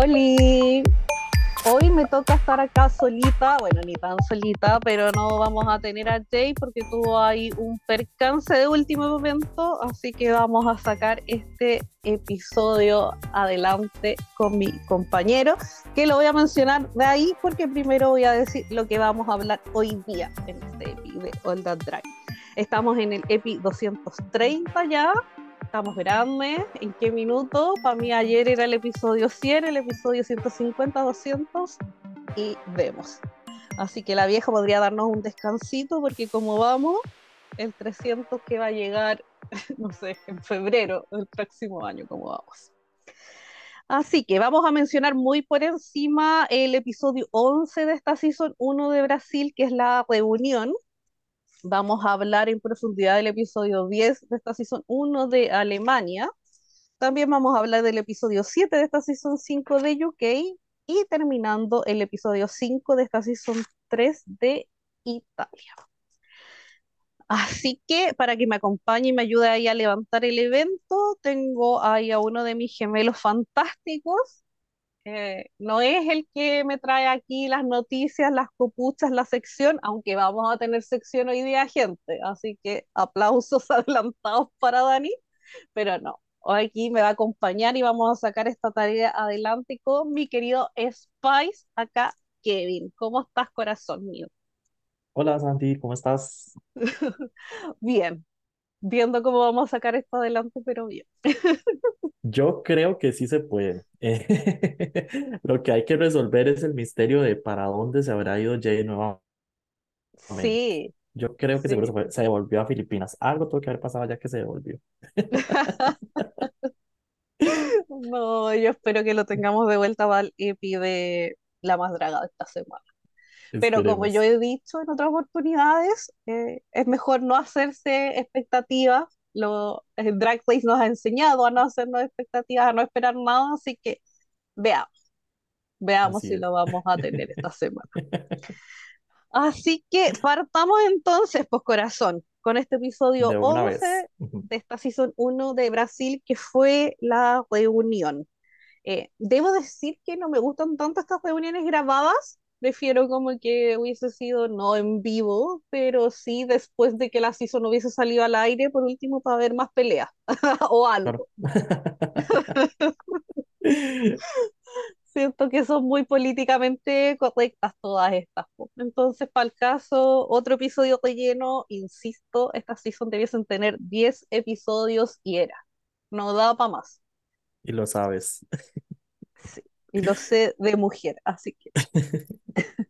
Oli, hoy me toca estar acá solita, bueno, ni tan solita, pero no vamos a tener a Jay porque tuvo ahí un percance de último momento, así que vamos a sacar este episodio adelante con mi compañero, que lo voy a mencionar de ahí porque primero voy a decir lo que vamos a hablar hoy día en este epi de All That Drive. Estamos en el epi 230 ya, estamos grandes, en qué minuto. Para mí ayer era el episodio 100, el episodio 150, 200 y vemos. Así que la vieja podría darnos un descansito porque como vamos, el 300 que va a llegar, no sé, en febrero del próximo año, como vamos. Así que vamos a mencionar muy por encima el episodio 11 de esta Season 1 de Brasil, que es la reunión, Vamos a hablar en profundidad del episodio 10 de esta Season 1 de Alemania. También vamos a hablar del episodio 7 de esta Season 5 de UK. Y terminando el episodio 5 de esta Season 3 de Italia. Así que para que me acompañe y me ayude ahí a levantar el evento, tengo ahí a uno de mis gemelos fantásticos, no es el que me trae aquí las noticias, las copuchas, la sección, aunque vamos a tener sección hoy día, gente. Así que aplausos adelantados para Dani, pero no. Hoy aquí me va a acompañar y vamos a sacar esta tarea adelante con mi querido Spice, acá Kevin. ¿Cómo estás, corazón mío? Hola Santi, ¿cómo estás? Bien, viendo cómo vamos a sacar esto adelante, pero bien. Yo creo que sí se puede. lo que hay que resolver es el misterio de para dónde se habrá ido Jay nuevamente. Sí, Yo creo que seguro se, fue- se devolvió a Filipinas. Algo tuvo que haber pasado ya que se devolvió. No, yo espero que lo tengamos de vuelta el EPI de La Más Draga de esta semana. Pero como yo he dicho en otras oportunidades, eh, es mejor no hacerse expectativas. Lo, el Drag Race nos ha enseñado a no hacernos expectativas, a no esperar nada, así que veamos, veamos Así si es. lo vamos a tener esta semana. Así que partamos entonces, pues corazón, con este episodio De una 11 vez. De esta Season 1 de Brasil, que fue la reunión. Eh, debo decir que no me gustan tanto estas reuniones grabadas, prefiero como que hubiese sido no en vivo, pero sí después de que la season hubiese salido al aire, por último, para ver más peleas o algo. Siento que son muy políticamente correctas todas estas. Entonces, para el caso, otro episodio relleno, insisto, estas season debiesen tener 10 episodios y era. No da para más. Y lo sabes. Y lo sé de mujer, así que.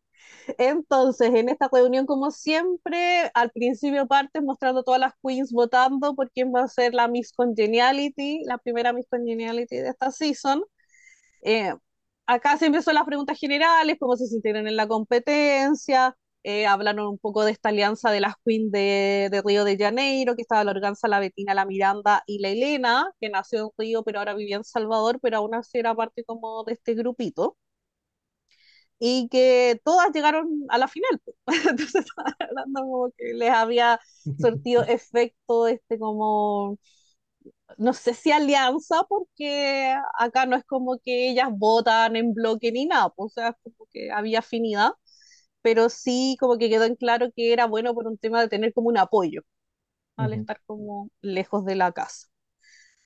Entonces, en esta reunión, como siempre, al principio parte mostrando todas las queens votando por quién va a ser la Miss Congeniality, la primera Miss Congeniality de esta season. Eh, acá siempre son las preguntas generales, cómo se sintieron en la competencia, eh, hablaron un poco de esta alianza de las queens de, de Río de Janeiro, que estaba la Organza, la Betina, la Miranda y la Elena, que nació en Río, pero ahora vivía en Salvador, pero aún así era parte como de este grupito. Y que todas llegaron a la final. Entonces, estaban hablando como que les había sortido efecto, este como, no sé si alianza, porque acá no es como que ellas votan en bloque ni nada, pues, o sea, es como que había afinidad, pero sí como que quedó en claro que era bueno por un tema de tener como un apoyo al Ujú. estar como lejos de la casa.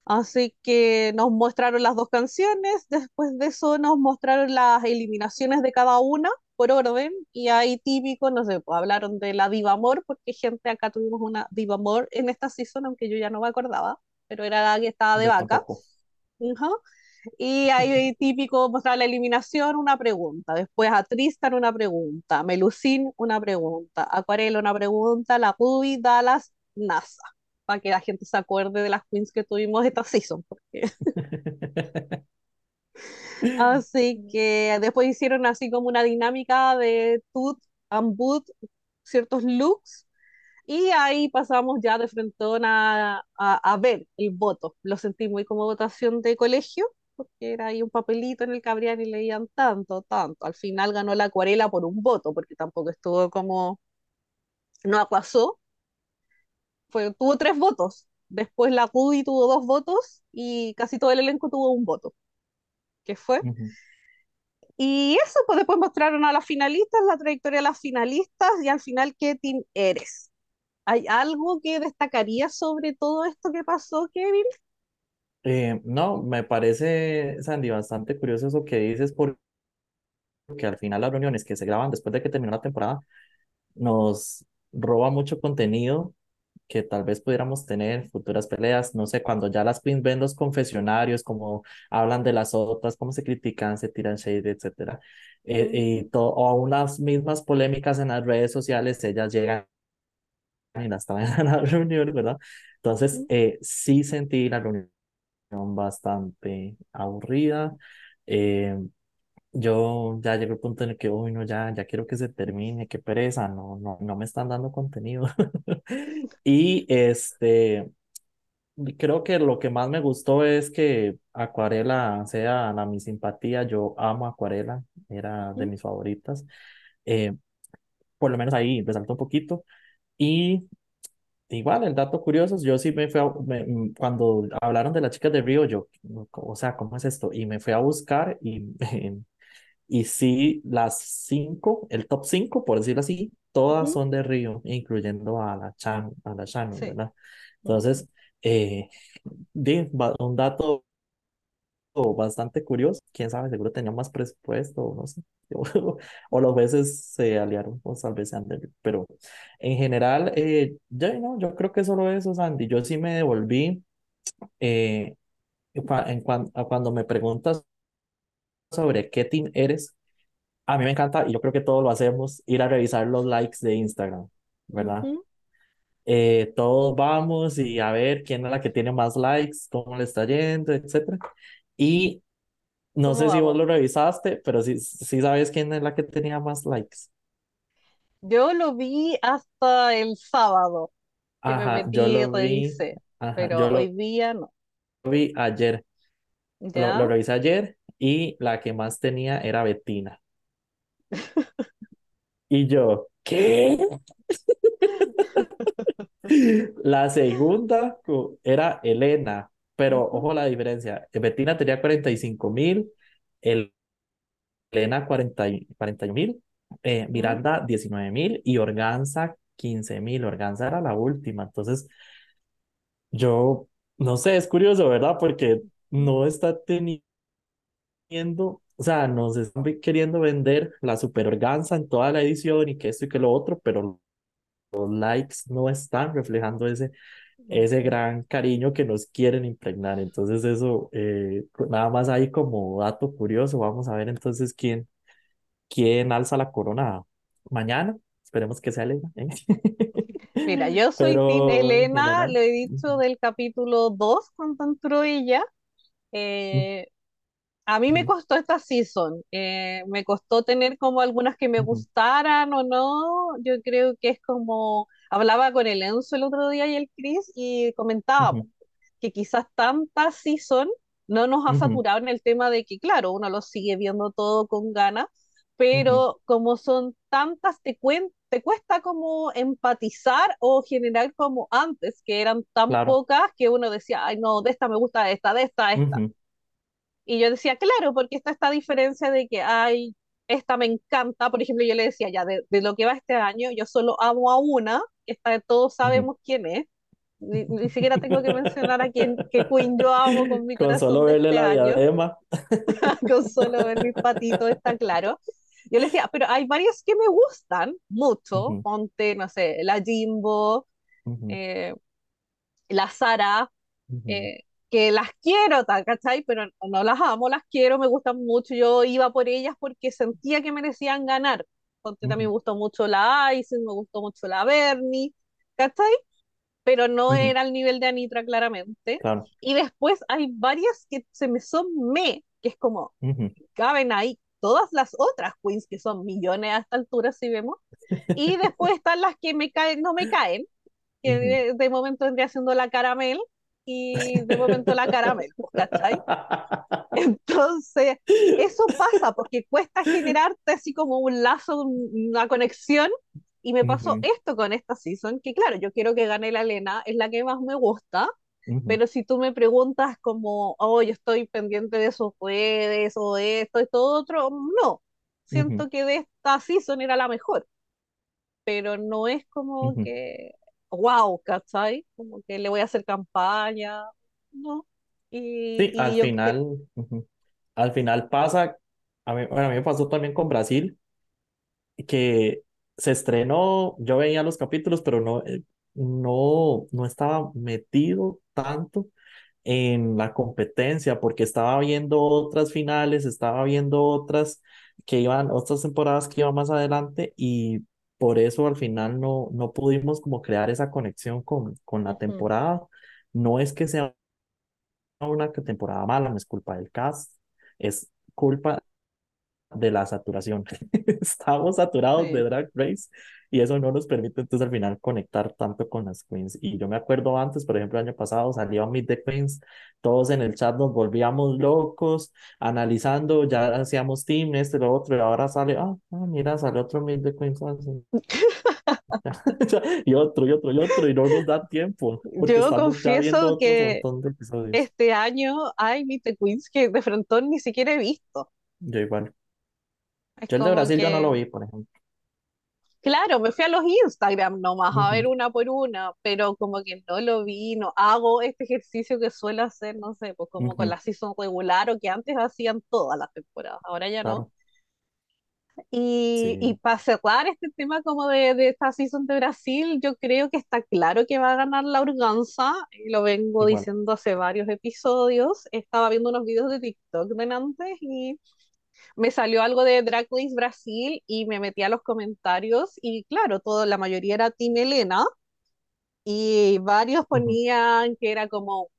Así que nos mostraron las dos canciones, después de eso nos mostraron las eliminaciones de cada una por orden, y ahí típico, no sé, pues hablaron de la Diva Amor, porque gente acá tuvimos una Diva Amor en esta season, aunque yo ya no me acordaba, pero era la que estaba de Yo vaca. tampoco. Ujú. Y ahí típico mostrar la eliminación, una pregunta, después a Tristan una pregunta, a Melusine una pregunta, Acuarela una pregunta, la Ruby, Dallas, NASA, para que la gente se acuerde de las queens que tuvimos esta season. Porque... Así que después hicieron así como una dinámica de tut and boot, ciertos looks, y ahí pasamos ya de frente a, a, a ver el voto. Lo sentí muy como votación de colegio, porque era ahí un papelito en el abrían y leían tanto, tanto. Al final ganó la acuarela por un voto, porque tampoco estuvo como, no acuazó, fue, tuvo tres votos. Después la Ruby tuvo dos votos y casi todo el elenco tuvo un voto, que fue Ujú. Y eso, pues después mostraron a las finalistas, la trayectoria de las finalistas y al final qué team eres. ¿Hay algo que destacaría sobre todo esto que pasó, Kevin? Eh, no, me parece, Sandy, bastante curioso eso que dices porque al final las reuniones que se graban después de que terminó la temporada nos roba mucho contenido que tal vez pudiéramos tener futuras peleas, no sé, cuando ya las queens ven los confesionarios, como hablan de las otras, cómo se critican, se tiran shade, etcétera, eh, y todo, o a unas mismas polémicas en las redes sociales, ellas llegan y las traen a la reunión, ¿verdad? Entonces, eh, sí sentí la reunión bastante aburrida. Eh, yo ya llegué al punto en el que, uy, no, ya, ya quiero que se termine, qué pereza, no, no, no me están dando contenido. Y este, creo que lo que más me gustó es que Acuarela sea la mi simpatía, yo amo Acuarela, era de mis favoritas. Eh, por lo menos ahí resaltó un poquito. Y igual, el dato curioso, yo sí me fui a, me- mm, cuando hablaron de las chicas de Río, yo, o sea, ¿cómo es esto? Y me fui a buscar y Y sí, las cinco, el top cinco, por decirlo así, todas son de Río, incluyendo a la Chan, a la Sí. ¿verdad? Entonces, eh, un dato bastante curioso, quién sabe, seguro tenía más presupuesto, o no sé, o, o los veces se aliaron, o tal vez sean de Río, pero en general, eh, ya no, yo creo que solo eso, Sandy, yo sí me devolví, eh, en cuan- cuando me preguntas sobre qué team eres, A mí me encanta, y yo creo que todos lo hacemos, ir a revisar los likes de Instagram, ¿verdad? Ujú. Eh, todos vamos y a ver quién es la que tiene más likes, cómo le está yendo, etcétera. Y no ¿Cómo sé si vos lo revisaste, pero sí, sí sabes quién es la que tenía más likes. Yo lo vi hasta el sábado, que me Ajá, yo metí y lo vi, revisé, ajá, pero yo hoy lo día no. vi ayer, lo, lo revisé ayer y la que más tenía era Betina. Y yo, ¿qué? La segunda era Elena, pero ojo la diferencia. Betina tenía cuarenta y cinco mil, Elena cuarenta y mil, eh, Miranda diecinueve mil y Organza quince mil. Organza era la última. Entonces, yo no sé, es curioso, ¿verdad? Porque no está teniendo, o sea, nos están queriendo vender la super Organza en toda la edición y que esto y que lo otro, pero los likes no están reflejando ese ese gran cariño que nos quieren impregnar. Entonces eso, eh, nada más ahí como dato curioso, vamos a ver entonces quién, quién alza la corona mañana. Esperemos que sea Elena. ¿eh? Mira, yo soy Pero en Elena, general, lo he dicho del capítulo 2 cuando entró ella. ujú, Eh, a mí me costó esta season, eh, me costó tener como algunas que me gustaran o no. Yo creo que es como, hablaba con el Enzo el otro día y el Chris y comentábamos ujú, que quizás tanta season no nos ha saturado en el tema de que, claro, uno lo sigue viendo todo con ganas, pero como son tantas, te, cuen- te cuesta como empatizar o generar como antes, que eran tan claro. pocas que uno decía, ay, no, de esta me gusta esta, de esta, esta. ujú, Y yo decía, claro, porque está esta diferencia de que, ay, esta me encanta. Por ejemplo, yo le decía, ya, de, de lo que va este año, yo solo amo a una, que está, todos sabemos quién es. Ni, ni siquiera tengo que mencionar a quién, qué Queen yo amo con mi Con corazón solo de verle este la año, diadema. con solo ver mis patitos, está claro. Yo le decía, pero hay varias que me gustan mucho, ponte, no sé, la Jimbo, ujú, eh, la Sara, eh, que las quiero, ¿cachai? Pero no las amo, las quiero, me gustan mucho. Yo iba por ellas porque sentía que merecían ganar. Porque también me gustó mucho la Isis, me gustó mucho la Bernie, ¿cachai? Pero no ujú, era al nivel de Anitra, claramente. Claro. Y después hay varias que se me son me, que es como, ujú, caben ahí todas las otras queens, que son millones a esta altura, si vemos. Y después están las que me caen, no me caen, que ujú. de, de momento vendría siendo la caramel y de momento la caramel, pues, ¿cachai? Entonces, eso pasa porque cuesta generarte así como un lazo, un- una conexión. Y me pasó Ujú, esto con esta season, que claro, yo quiero que gane la Elena, es la que más me gusta, Ujú, Pero si tú me preguntas como, oh, yo estoy pendiente de sus redes o de esto, esto, otro, no. Siento que de esta season era la mejor, pero no es como que, wow, ¿cachai? Como que le voy a hacer campaña, no. Y, Sí, al y yo creo, final. Al final pasa, a mí, bueno, a mí me pasó también con Brasil, que se estrenó, yo veía los capítulos, pero no, eh, no, no estaba metido tanto en la competencia porque estaba viendo otras finales, estaba viendo otras que iban, otras temporadas que iban más adelante y por eso al final no, no pudimos como crear esa conexión con, con la temporada. No es que sea una temporada mala, no es culpa del cast, es culpa de la saturación. Estamos saturados de. Drag Race y eso no nos permite entonces al final conectar tanto con las queens. Y yo me acuerdo antes, por ejemplo, el año pasado salió Meet the Queens, todos en el chat nos volvíamos locos, analizando, ya hacíamos team, este, lo otro, y ahora sale, ah, ah, mira, sale otro Meet the Queens, ah, y otro, y otro, y otro, y no nos da tiempo, Yo confieso que este año hay Meet the Queens que de frontón ni siquiera he visto. Yo igual. Es Yo el de Brasil yo no lo que vi, por ejemplo. Claro, me fui a los Instagram nomás a ver una por una, pero como que no lo vi, no hago este ejercicio que suelo hacer, no sé, pues como con la season regular o que antes hacían todas las temporadas, ahora ya no. claro, Y, y sí, para cerrar este tema como de, de esta season de Brasil, yo creo que está claro que va a ganar la Organza, y lo vengo igual. diciendo hace varios episodios, estaba viendo unos videos de TikTok de antes y me salió algo de Drag Race Brasil y me metí a los comentarios y claro, todo, la mayoría era Team Elena y varios ponían que era como,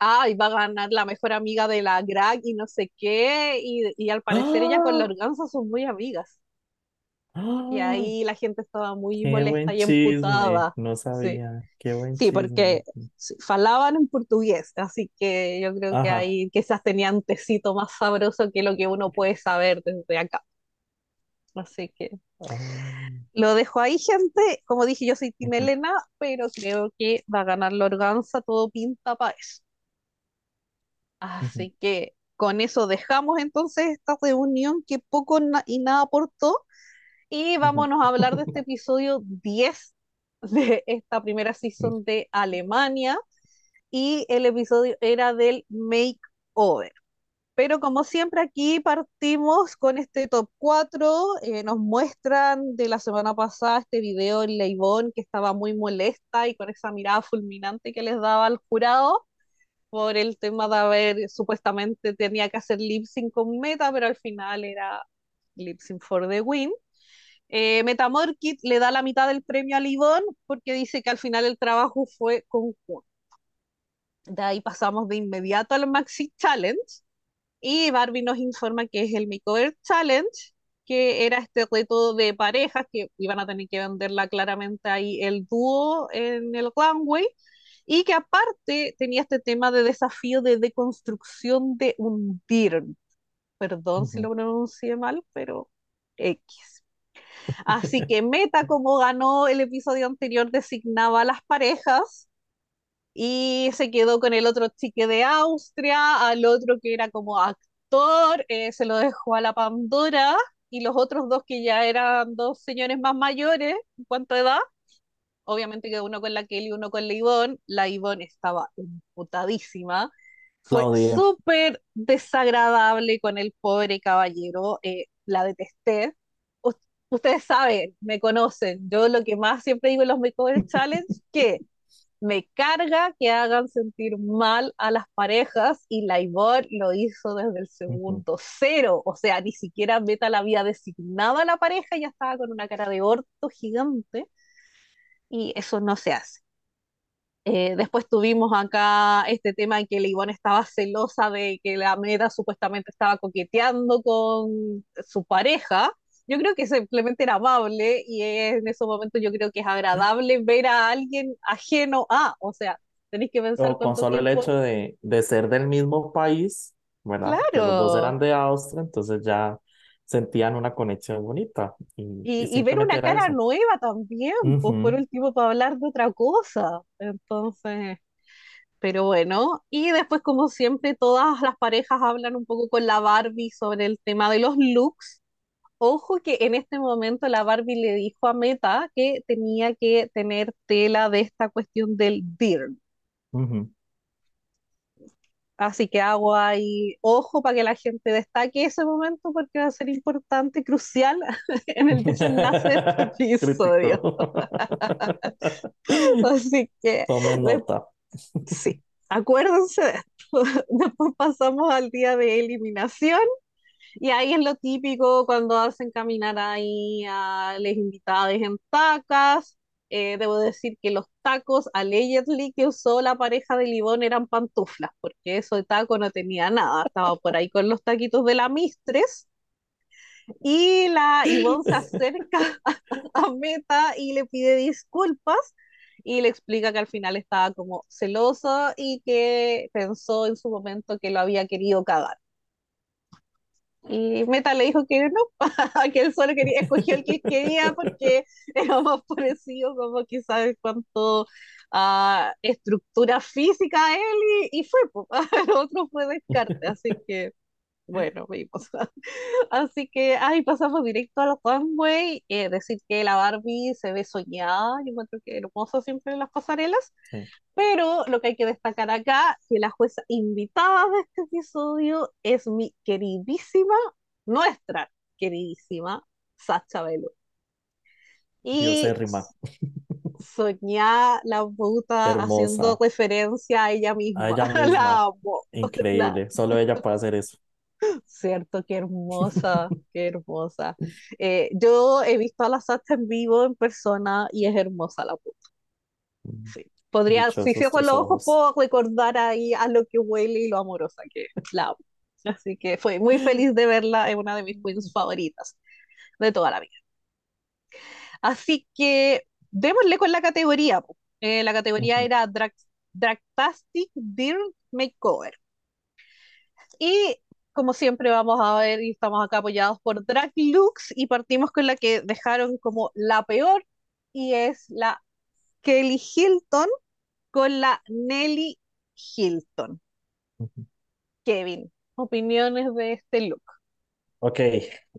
ah, iba a ganar la mejor amiga de la Drag y no sé qué, y, y al parecer ella con la ¡Ah! Organza son muy amigas. Y ¡Ah! ahí la gente estaba muy ¡Qué molesta y emputada. No Sí, sabía. ¡Qué buen sí, porque chisme! sí, falaban en portugués, así que yo creo que Ajá. ahí quizás tenían tecito más sabroso que lo que uno puede saber desde acá. Así que Ah, Lo dejo ahí, gente. Como dije, yo soy ujú, Elena, pero creo que va a ganar la Organza, todo pinta para eso. Así que con eso dejamos entonces esta reunión que poco y nada aportó y vámonos a hablar de este episodio 10 de esta primera season de Alemania y el episodio era del makeover. Pero como siempre aquí partimos con este top 4, eh, nos muestran de la semana pasada este video en Leibón que estaba muy molesta y con esa mirada fulminante que les daba al jurado por el tema de haber supuestamente tenía que hacer lip sync con Meta, pero al final era lip sync for the win. Eh, Metamorkit le da la mitad del premio a Leibón porque dice que al final el trabajo fue conjunto. De ahí pasamos de inmediato al Maxi Challenge y Barbie nos informa que es el Makeover Challenge, que era este reto de parejas que iban a tener que venderla claramente ahí el dúo en el runway. Y que aparte tenía este tema de desafío de deconstrucción de un dirn. Perdón si lo pronuncié mal, pero X. Así que Meta, como ganó el episodio anterior, designaba a las parejas y se quedó con el otro chique de Austria, al otro que era como actor, eh, se lo dejó a la Pandora, y los otros dos que ya eran dos señores más mayores en cuanto a edad, obviamente que uno con la Kelly y uno con la Ivonne, la Ivonne estaba emputadísima, fue odié. súper desagradable con el pobre caballero, eh, la detesté. Ustedes saben, me conocen, yo lo que más siempre digo en los Makeover Challenge, que me carga que hagan sentir mal a las parejas y la lo hizo desde el segundo cero, o sea, ni siquiera Beta la había designado a la pareja y ya estaba con una cara de orto gigante y eso no se hace. Eh, después tuvimos acá este tema en que la Ivonne estaba celosa de que la Meta supuestamente estaba coqueteando con su pareja. Yo creo que simplemente era amable y en ese momento yo creo que es agradable ver a alguien ajeno a, o sea, tenéis que pensar con solo el hecho de, de ser del mismo país, ¿verdad? Porque los dos eran de Austria, entonces ya sentían una conexión bonita y, y y, y ver una cara eso. nueva también, pues por último para hablar de otra cosa. Entonces, Pero bueno, y después como siempre todas las parejas hablan un poco con la Barbie sobre el tema de los looks. Ojo que en este momento la Barbie le dijo a Meta que tenía que tener tela de esta cuestión del dirn. Ujú. Así que hago ahí ojo para que la gente destaque ese momento porque va a ser importante, crucial en el desenlace de este episodio. Así que Tomen nota. sí, acuérdense de esto. Después pasamos al día de eliminación y ahí es lo típico cuando hacen caminar ahí a las invitadas en tacas. Eh, debo decir que los tacos allegedly que usó la pareja de Libón eran pantuflas, porque eso de taco no tenía nada. Estaba por ahí con los taquitos de la Mistress y la Ivonne se acerca a Meta y le pide disculpas y le explica que al final estaba como celosa y que pensó en su momento que lo había querido cagar. Y Meta le dijo que no, que él solo quería, escogió el que quería porque era más parecido como quizás cuanto a estructura física a él y, y fue, pues, el otro fue descarte, así que bueno, vimos. Así que ahí pasamos directo a los runway, eh, decir que la Barbie se ve soñada, yo encuentro que hermosa siempre en las pasarelas, Sí. pero lo que hay que destacar acá, que la jueza invitada de este episodio es mi queridísima, nuestra queridísima Sacha Velo. Y Diosérrima. soñada la puta haciendo referencia a ella misma. A ella La misma. amo. Increíble. Solo ella puede hacer eso. Cierto, qué hermosa, qué hermosa. Eh, yo he visto a la Sacha en vivo, en persona, y es hermosa la puta. Sí. Podría, si Dichosos cierro los ojos, puedo recordar ahí a lo que huele y lo amorosa que es. la amo. Así que fue muy feliz de verla, es una de mis queens favoritas de toda la vida. Así que démosle con la categoría. Eh, la categoría Ujú. era Drag, Dragtastic Dirk Makeover. Y como siempre vamos a ver, y estamos acá apoyados por Drag Looks, y partimos con la que dejaron como la peor, y es la Kelly Hilton con la Nelly Hilton. Kevin, opiniones de este look. Ok,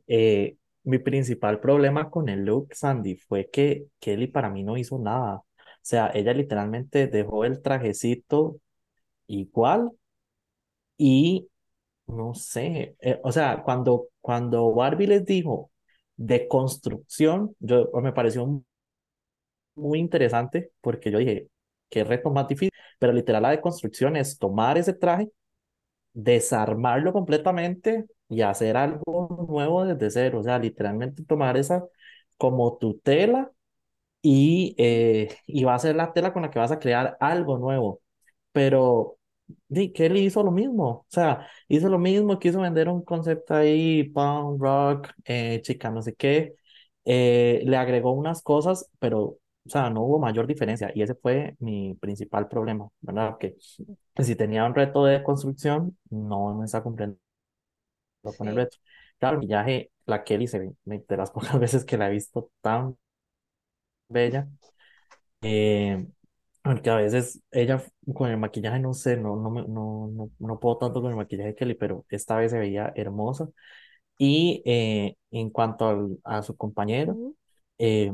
eh, mi principal problema con el look, Sandy, fue que Kelly para mí no hizo nada. O sea, ella literalmente dejó el trajecito igual y no sé, eh, o sea, cuando, cuando Barbie les dijo de construcción, yo me pareció muy interesante porque yo dije, qué reto más difícil, pero literal la de construcción es tomar ese traje, desarmarlo completamente y hacer algo nuevo desde cero, o sea, literalmente tomar esa como tu tela y, eh, y va a ser la tela con la que vas a crear algo nuevo. Pero di, Kelly hizo lo mismo, o sea, hizo lo mismo, quiso vender un concepto ahí, punk rock, eh, chica, no sé qué, eh, le agregó unas cosas, pero, o sea, no hubo mayor diferencia y ese fue mi principal problema, ¿verdad? Que si tenía un reto de construcción, no me está cumpliendo con el reto. Claro, el maquillaje, la Kelly se ve de las pocas veces que la he visto tan bella. Eh, aunque a veces ella con el maquillaje, no sé, no, no, me- no, no, no puedo tanto con el maquillaje de Kelly, pero esta vez se veía hermosa. Y eh, en cuanto al- a su compañero, Ujú. eh,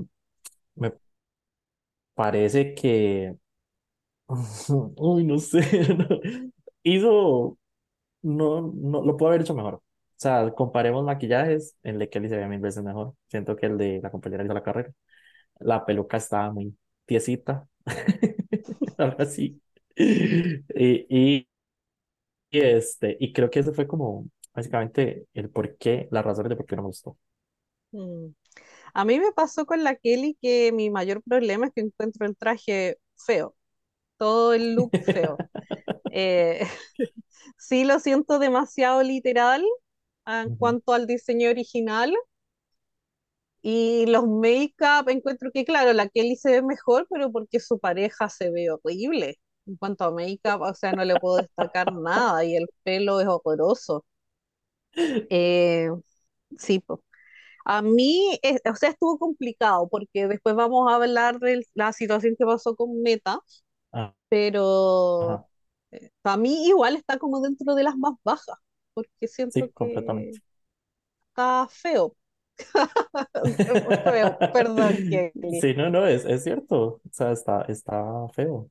me parece que, uy, no sé, hizo, no, no, lo pudo haber hecho mejor. O sea, comparemos maquillajes, el de Kelly se ve mil veces mejor. Siento que el de la compañera hizo la carrera. La peluca estaba muy tiesita, algo así. Y, y, y, este, y creo que ese fue como básicamente el por qué, las razones de por qué no me gustó. Mm. A mí me pasó con la Kelly que mi mayor problema es que encuentro el traje feo, todo el look feo. Eh, sí lo siento demasiado literal en Ujú. cuanto al diseño original y los make-up encuentro que claro, la Kelly se ve mejor, pero porque su pareja se ve horrible. En cuanto a make-up, o sea, no le puedo destacar nada y el pelo es horroroso. Eh, sí, po. A mí, eh, o sea, estuvo complicado porque después vamos a hablar de la situación que pasó con Meta, Ah, pero Ajá. Para mí igual está como dentro de las más bajas, porque siento Sí, que completamente. está feo. Feo, perdón, Kelly. Sí, no, no, es, es cierto. O sea, está, está feo.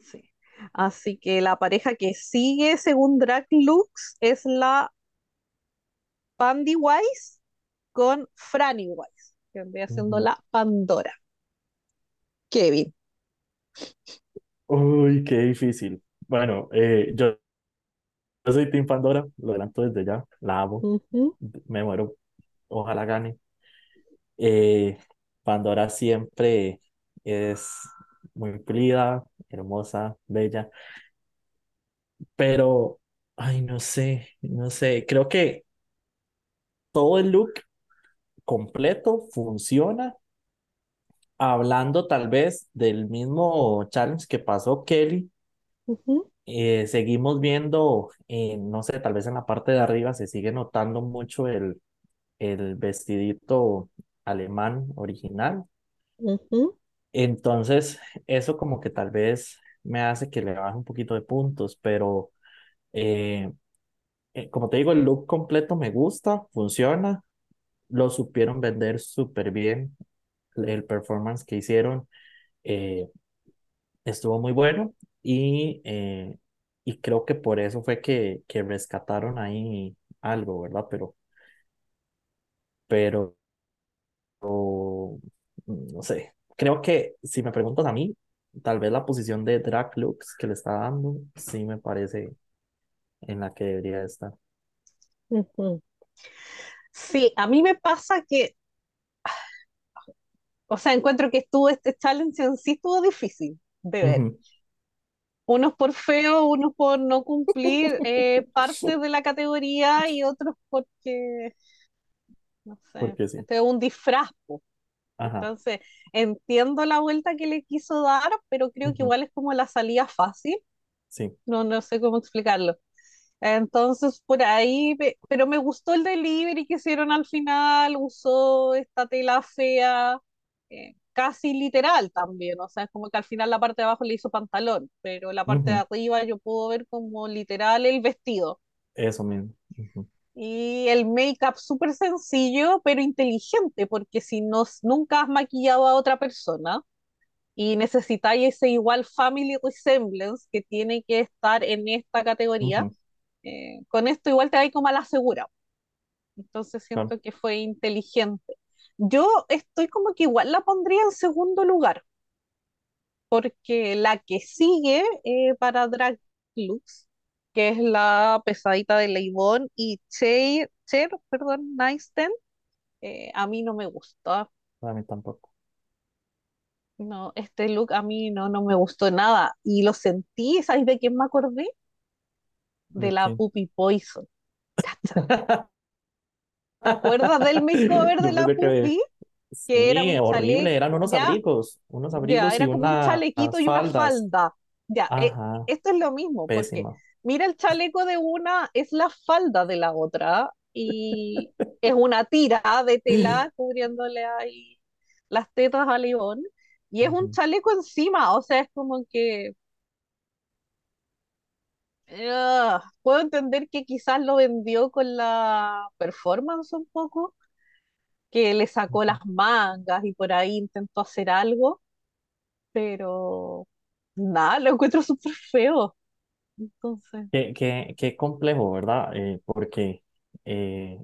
Sí. Así que la pareja que sigue, según Drag Lux, es la Pandy Wise con Franny Wise, que vendría siendo la Pandora. Kevin. Uy, qué difícil. Bueno, eh, yo, yo soy Team Pandora, lo adelanto desde ya, la amo, me muero, ojalá gane. Eh, Pandora siempre es muy pulida, hermosa, bella, pero, ay, no sé, no sé, creo que todo el look completo funciona, hablando tal vez del mismo challenge que pasó Kelly. eh, seguimos viendo, eh, no sé, tal vez en la parte de arriba se sigue notando mucho el, el vestidito alemán original. Entonces, eso como que tal vez me hace que le baje un poquito de puntos, pero eh, eh, como te digo, el look completo me gusta, funciona, lo supieron vender súper bien, el performance que hicieron eh, estuvo muy bueno y, y creo que por eso fue que, que rescataron ahí algo, ¿verdad? Pero, pero, no sé, creo que si me preguntas a mí, tal vez la posición de Drag Lux que le está dando, sí me parece en la que debería estar. Sí, a mí me pasa que, o sea, encuentro que estuvo este challenge en sí estuvo difícil de ver. Unos por feo, unos por no cumplir eh, parte de la categoría y otros porque, no sé, Porque sí. este es un disfraz. Ajá. Entonces, entiendo la vuelta que le quiso dar, pero creo que ujú, igual es como la salida fácil. Sí. No, no sé cómo explicarlo. Entonces, por ahí, pe- pero me gustó el delivery que hicieron al final, usó esta tela fea, eh, casi literal también, o sea, es como que al final la parte de abajo le hizo pantalón, pero la parte de ujú, arriba yo puedo ver como literal el vestido. Eso mismo. ujú, Y el make-up súper sencillo, pero inteligente, porque si no, nunca has maquillado a otra persona y necesitáis ese igual family resemblance que tiene que estar en esta categoría, eh, con esto igual te hay como a la segura. Entonces claro, siento que fue inteligente. Yo estoy como que igual la pondría en segundo lugar, porque la que sigue eh, para Drag Lux, que es la pesadita de Leibon y Cher, Cher, perdón, Nysten, eh, a mí no me gusta. a mí tampoco. No, este look a mí no, no me gustó nada. Y lo sentí, ¿sabes de quién me acordé? De ¿De la? Puppy Poison. ¿Te acuerdas del makeover de la Puppy? Que era sí, un chaleco, horrible, eran unos ya, abrigos, unos ya, abrigos y era como un unas chalequito y una falda. Ya, eh, esto es lo mismo, porque pésima. Mira el chaleco de una, es la falda de la otra, y es una tira de tela cubriéndole ahí las tetas a León, y es un chaleco encima, o sea, es como que puedo entender que quizás lo vendió con la performance un poco, que le sacó las mangas y por ahí intentó hacer algo, pero nada, lo encuentro súper feo. Entonces, Qué, qué, qué complejo, ¿verdad? Eh, porque eh,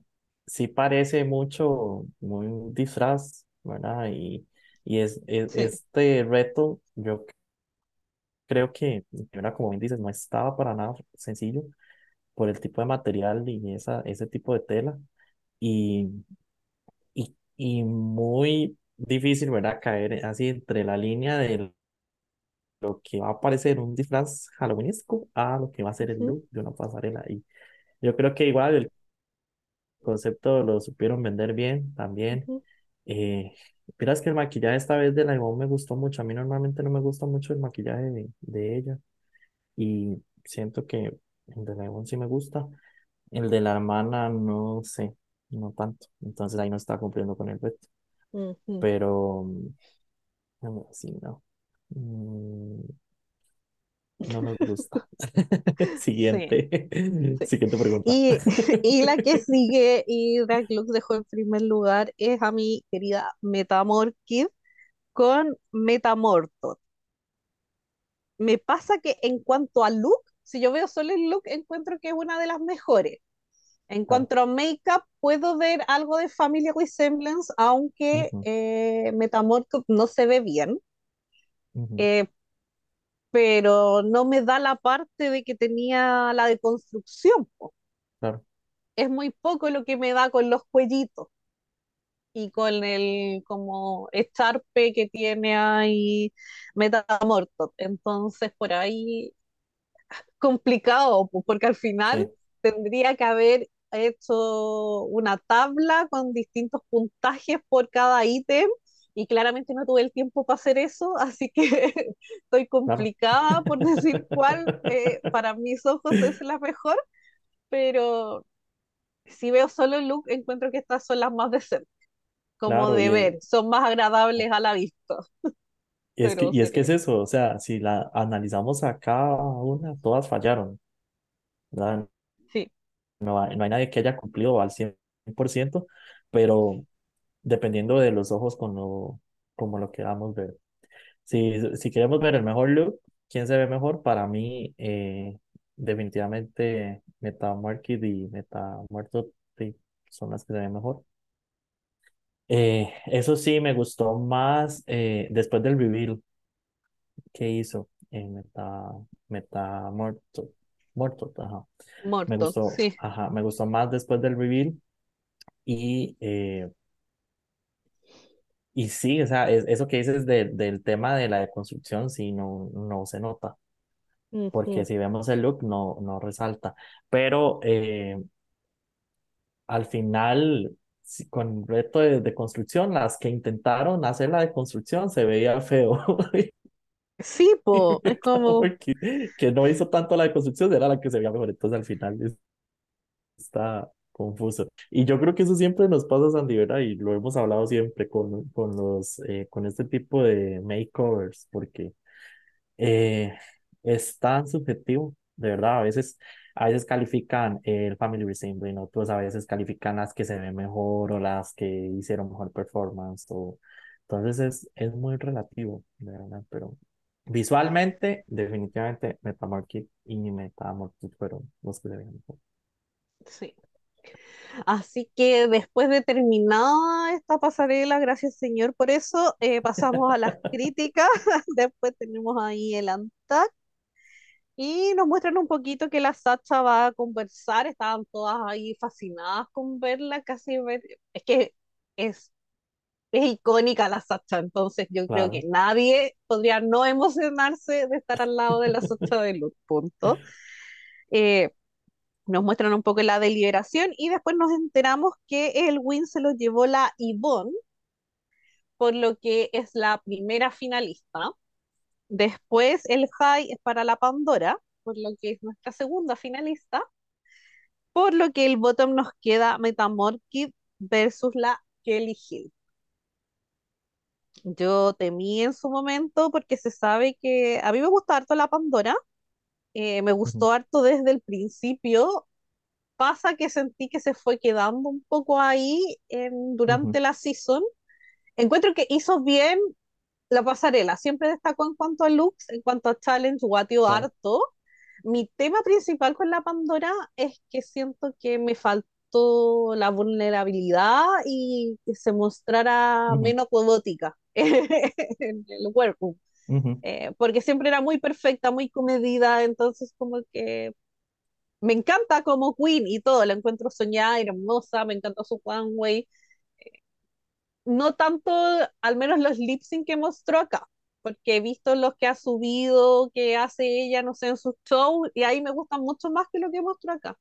sí parece mucho, muy un disfraz, ¿verdad? Y, y es, es- sí. este reto, yo creo que, era como bien dices, no estaba para nada sencillo por el tipo de material y esa, ese tipo de tela. Y, y, y muy difícil, ¿verdad? Caer así entre la línea de lo que va a parecer un disfraz halloweenesco a lo que va a ser el look de una pasarela. Y yo creo que igual el concepto lo supieron vender bien también. ujú, Eh, miras que el maquillaje esta vez de la Ivonne me gustó mucho. A mí normalmente no me gusta mucho el maquillaje de, de ella y siento que el de la Ivonne sí me gusta. El de la hermana no sé, no tanto. Entonces ahí no está cumpliendo con el reto. ujú. Pero mm, sí, no. Mm, no nos gusta. Siguiente, sí. siguiente pregunta. Y, y la que sigue y Lux dejó en primer lugar es a mi querida Metamorkid con Metamorto. Me pasa que en cuanto a look, si yo veo solo el look, encuentro que es una de las mejores. En cuanto a make-up, puedo ver algo de Family Resemblance, aunque Ujú, eh, Metamorpho no se ve bien, ujú, eh, pero no me da la parte de que tenía la deconstrucción. po. claro, Es muy poco lo que me da con los cuellitos y con el como echarpe que tiene ahí Metamorpho. Entonces, por ahí complicado, po, porque al final sí, tendría que haber hecho una tabla con distintos puntajes por cada ítem y claramente no tuve el tiempo para hacer eso, así que estoy complicada por decir cuál eh, para mis ojos es la mejor, pero si veo solo el look encuentro que estas son las más decentes, como claro, de y, ver, son más agradables a la vista, y es que, y es que es eso. o sea, si la analizamos a cada una, todas fallaron, ¿verdad? Sí. No hay, no hay nadie que haya cumplido al cien por ciento pero dependiendo de los ojos con lo, como lo queramos ver. Si, si queremos ver el mejor look, ¿quién se ve mejor? Para mí, eh, definitivamente Metamorkid y Metamuerto son las que se ven mejor. Eh, eso sí, me gustó más eh, después del reveal que hizo en Meta, Metamorto, Muerto, ajá. Me Morton, gustó, sí. ajá, me gustó más después del reveal y, eh, y sí, o sea, es- eso que dices de- del tema de la deconstrucción, sí, no, no se nota. porque Ujú. si vemos el look no, no resalta. Pero eh, al final, sí, con el reto de, de construcción, las que intentaron hacer la de construcción se veía feo. Sí, po, es como, que, que no hizo tanto la de construcción era la que se veía mejor. Entonces al final es- está confuso. Y yo creo que eso siempre nos pasa, Sandy, ¿verdad? Y lo hemos hablado siempre con, con los, eh, con este tipo de makeovers, porque eh, es tan subjetivo, de verdad, a veces, a veces califican el Family Resemblance, otros a veces califican las que se ven mejor o las que hicieron mejor performance, o, entonces es, es muy relativo, de verdad, pero visualmente, definitivamente Metamorphic y Metamorphic fueron los que se ven mejor. sí. Así que después de terminada esta pasarela, gracias Señor por eso, eh, pasamos a las críticas. Después tenemos ahí el ANTAC y nos muestran un poquito que la Sacha va a conversar. Estaban todas ahí fascinadas con verla, casi ver. Es que es, es icónica la Sacha, entonces yo creo que nadie podría no emocionarse de estar al lado de la Sacha de Luz, punto. Eh, nos muestran un poco la deliberación y después nos enteramos que el win se lo llevó la Yvonne, por lo que es la primera finalista. Después el high es para la Pandora, por lo que es nuestra segunda finalista. Por lo que el bottom nos queda Metamorkid versus la Kelly Hill. Yo temí en su momento porque se sabe que a mí me gusta harto la Pandora, eh, me gustó harto desde el principio, pasa que sentí que se fue quedando un poco ahí en, durante la season. Encuentro que hizo bien la pasarela, siempre destacó en cuanto a looks, en cuanto a challenge, guatio Claro. harto. Mi tema principal con la Pandora es que siento que me faltó la vulnerabilidad y que se mostrara menos robótica en el workroom. Ujú, Eh, porque siempre era muy perfecta, muy comedida, entonces como que me encanta como Queen y todo, la encuentro soñada hermosa, me encanta su one way. No tanto, al menos los lip sync que mostró acá, porque he visto los que ha subido, que hace ella, no sé, en sus shows, y ahí me gustan mucho más que lo que mostró acá.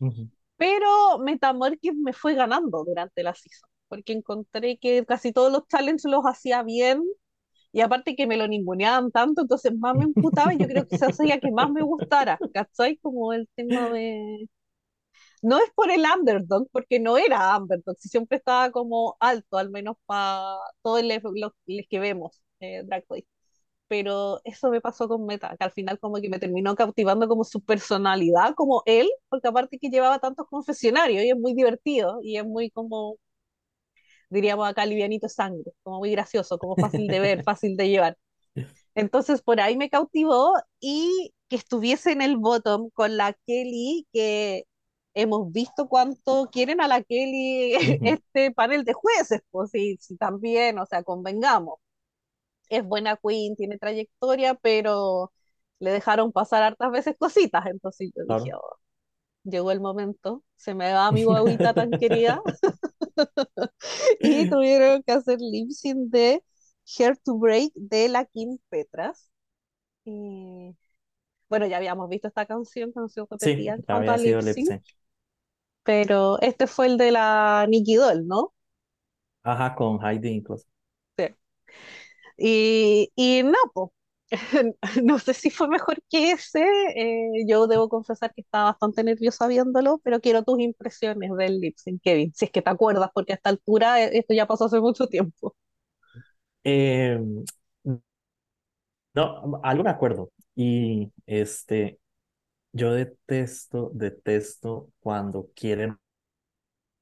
ujú, Pero Metamorphic me fue ganando durante la season, porque encontré que casi todos los challenges los hacía bien, y aparte que me lo ninguneaban tanto, entonces más me emputaba y yo creo que se hacía que más me gustara, ¿cachai? Como el tema de, no es por el underdog, porque no era underdog, si siempre estaba como alto, al menos para todos los, que vemos eh, pero eso me pasó con Meta, que al final como que me terminó cautivando como su personalidad, como él, porque aparte que llevaba tantos confesionarios y es muy divertido y es muy como, diríamos acá, livianito sangre, como muy gracioso, como fácil de ver, fácil de llevar. Entonces por ahí me cautivó y que estuviese en el bottom con la Kelly, que hemos visto cuánto quieren a la Kelly este panel de jueces, pues sí, sí también, o sea, convengamos. Es buena queen, tiene trayectoria, pero le dejaron pasar hartas veces cositas, entonces yo dije, Claro. oh, llegó el momento, se me va mi guaguita tan querida, y tuvieron que hacer lip sync de Hair to Break de la Kim Petras. Y bueno, ya habíamos visto esta canción, canción Sí, repetida en ya cuanto a lip sync, pero este fue el de la Nikki Doll, ¿no? Ajá, con Heidi incluso. Sí. Y, y no, po. no sé si fue mejor que ese, eh, yo debo confesar que estaba bastante nerviosa viéndolo, pero quiero tus impresiones del lip sync, Kevin, si es que te acuerdas, porque a esta altura eh, esto ya pasó hace mucho tiempo. Eh, no, algo me acuerdo. Y este, yo detesto, detesto cuando quieren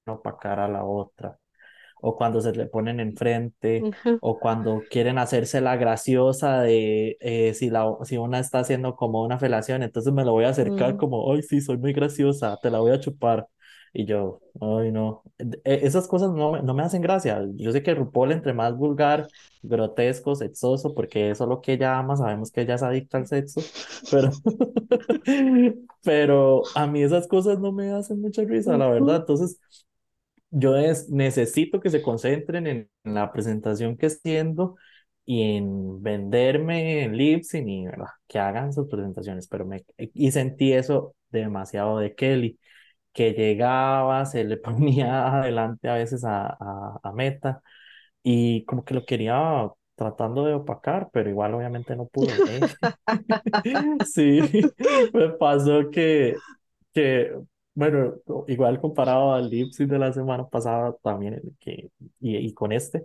opacar a la otra. O cuando se le ponen enfrente, Ujú, o cuando quieren hacerse la graciosa de eh, si, la, si una está haciendo como una felación, entonces me lo voy a acercar mm, como, ay, sí, soy muy graciosa, te la voy a chupar. Y yo, ay, no, E- esas cosas no, me- no me hacen gracia. Yo sé que RuPaul, entre más vulgar, grotesco, sexoso, porque eso es lo que ella ama, sabemos que ella es adicta al sexo, pero, pero a mí esas cosas no me hacen mucha risa, la verdad. Entonces, yo es- necesito que se concentren en, en la presentación que haciendo y en venderme en lip sync y ¿verdad? que hagan sus presentaciones, pero me, y sentí eso demasiado de Kelly, que llegaba, se le ponía adelante a veces a, a, a Meta y como que lo quería tratando de opacar, pero igual obviamente no pudo, ¿eh? Sí, me pasó que, que, bueno, igual comparado al lip sync de la semana pasada también, que, y, y con este,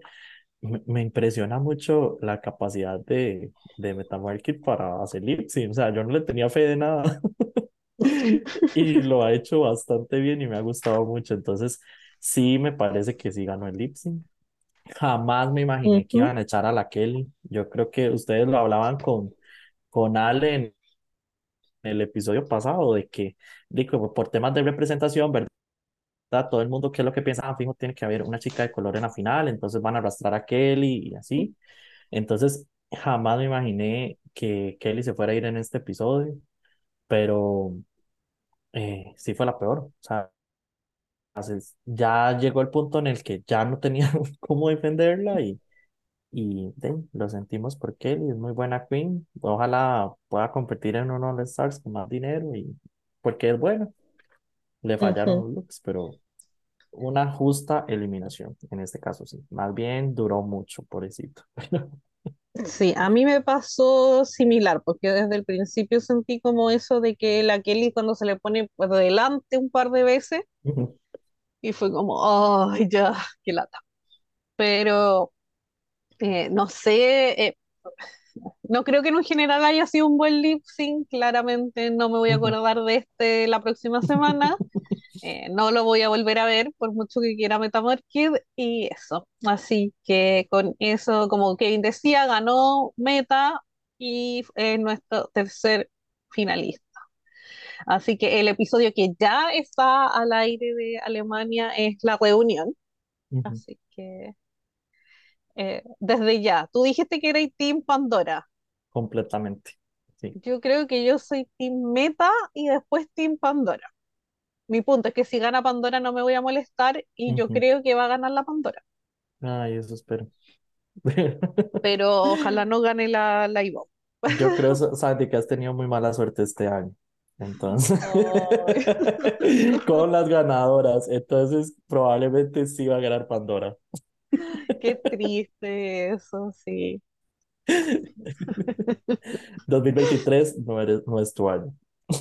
me, me impresiona mucho la capacidad de, de Metamarket para hacer lip sync, o sea, yo no le tenía fe de nada y lo ha hecho bastante bien y me ha gustado mucho, entonces sí me parece que sí ganó el lip sync. Jamás me imaginé que iban a echar a la Kelly. Yo creo que ustedes lo hablaban con, con Ale en el episodio pasado, de que digo, por temas de representación, ¿verdad? Todo el mundo, ¿qué es lo que piensa? Ah, fijo, tiene que haber una chica de color en la final, entonces van a arrastrar a Kelly y así. Entonces, jamás me imaginé que Kelly se fuera a ir en este episodio, pero eh, sí fue la peor. O sea, ya llegó el punto en el que ya no tenía cómo defenderla y, y de, lo sentimos por Kelly, es muy buena queen. Ojalá pueda competir en uno de los Stars con más dinero y porque es buena. Le fallaron ujú. los looks, pero una justa eliminación, en este caso sí. Más bien duró mucho, pobrecito. Sí, a mí me pasó similar, porque desde el principio sentí como eso de que la Kelly cuando se le pone por delante un par de veces y fue como, ay, ya, qué lata. Pero eh, no sé, eh, no creo que en un general haya sido un buen lip sync, claramente no me voy a acordar de este la próxima semana, eh, no lo voy a volver a ver por mucho que quiera Metamarked y eso. Así que con eso, como Kevin decía, ganó Meta y es nuestro tercer finalista. Así que el episodio que ya está al aire de Alemania es la reunión. Así que eh, desde ya, tú dijiste que eres Team Pandora. Completamente. Sí. Yo creo que yo soy Team Meta y después Team Pandora. Mi punto es que si gana Pandora no me voy a molestar y yo creo que va a ganar la Pandora. Ay, eso espero. Pero ojalá no gane la, la Ivonne. Yo creo, Sa- Sandy, que has tenido muy mala suerte este año. Entonces, con las ganadoras. Entonces, probablemente sí va a ganar Pandora. qué triste eso, sí. 2023 no, eres, no es tu año.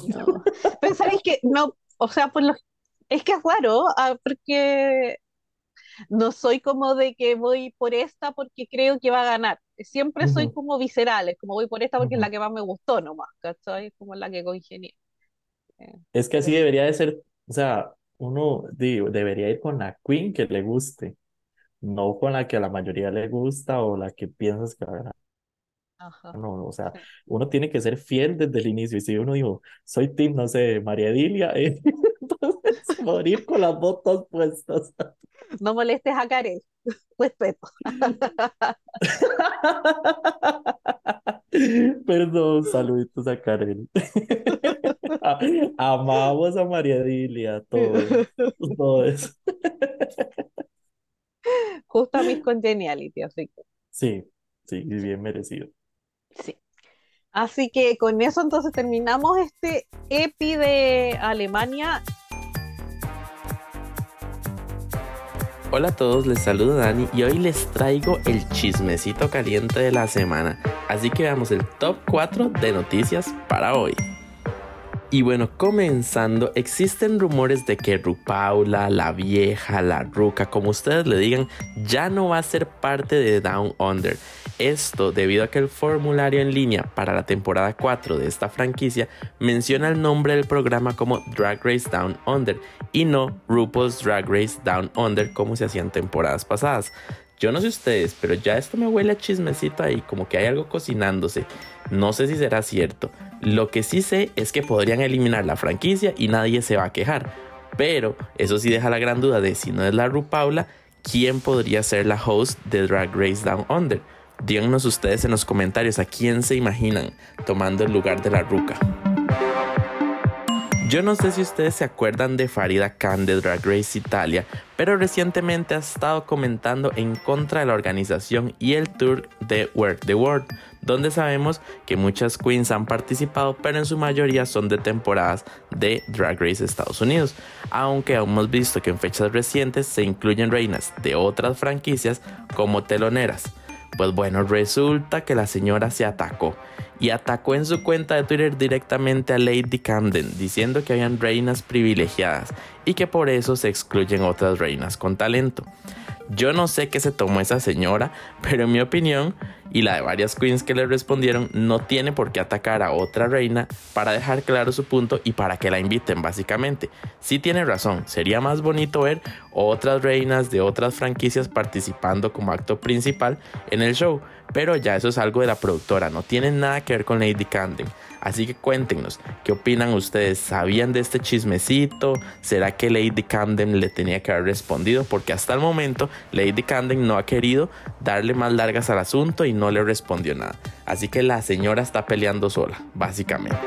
No. Pero sabéis que no, o sea, por lo, es que es raro, ah, porque no soy como de que voy por esta porque creo que va a ganar. Siempre soy como visceral, es como voy por esta porque es la que más me gustó nomás, ¿cachai? Como la que congenié. Es que así debería de ser, o sea, uno digo, debería ir con la queen que le guste, no con la que a la mayoría le gusta o la que piensas que va a ganar. No, o sea, uno tiene que ser fiel desde el inicio. Y si uno dijo, soy team, no sé, María Dilia, eh, entonces morir con las botas puestas. No molestes a Karen, respeto. Perdón, saluditos a Karen. Amamos a María Dilia, todo, todo eso. Justo a mis congeniality, así que. Sí, sí, bien merecido. Sí. Así que con eso entonces terminamos este EPI de Alemania. Hola a todos, les saludo Dani y hoy les traigo el chismecito caliente de la semana. Así que veamos el top 4 de noticias para hoy. Y bueno, comenzando, existen rumores de que Rupaula, la vieja, la ruca, como ustedes le digan, ya no va a ser parte de Down Under. Esto debido a que el formulario en línea para la temporada 4 de esta franquicia menciona el nombre del programa como Drag Race Down Under y no RuPaul's Drag Race Down Under como se hacían temporadas pasadas. Yo no sé ustedes, pero ya esto me huele a chismecito ahí, como que hay algo cocinándose. No sé si será cierto. Lo que sí sé es que podrían eliminar la franquicia y nadie se va a quejar. Pero eso sí deja la gran duda de si no es la RuPaula, ¿quién podría ser la host de Drag Race Down Under? Díganos ustedes en los comentarios a quién se imaginan tomando el lugar de la Ruca. Yo no sé si ustedes se acuerdan de Farida Khan de Drag Race Italia, pero recientemente ha estado comentando en contra de la organización y el tour de Work the World, donde sabemos que muchas queens han participado, pero en su mayoría son de temporadas de Drag Race Estados Unidos, aunque hemos visto que en fechas recientes se incluyen reinas de otras franquicias como teloneras. Pues bueno, resulta que la señora se atacó y atacó en su cuenta de Twitter directamente a Lady Camden, diciendo que habían reinas privilegiadas y que por eso se excluyen otras reinas con talento. Yo no sé qué se tomó esa señora, pero en mi opinión, y la de varias queens que le respondieron, no tiene por qué atacar a otra reina para dejar claro su punto y para que la inviten básicamente. Sí tiene razón, sería más bonito ver otras reinas de otras franquicias participando como acto principal en el show, pero ya eso es algo de la productora, no tiene nada que ver con Lady Camden. Así que cuéntenos, ¿qué opinan ustedes? ¿Sabían de este chismecito? ¿Será que Lady Camden le tenía que haber respondido? Porque hasta el momento Lady Camden no ha querido darle más largas al asunto y no le respondió nada. Así que la señora está peleando sola, básicamente.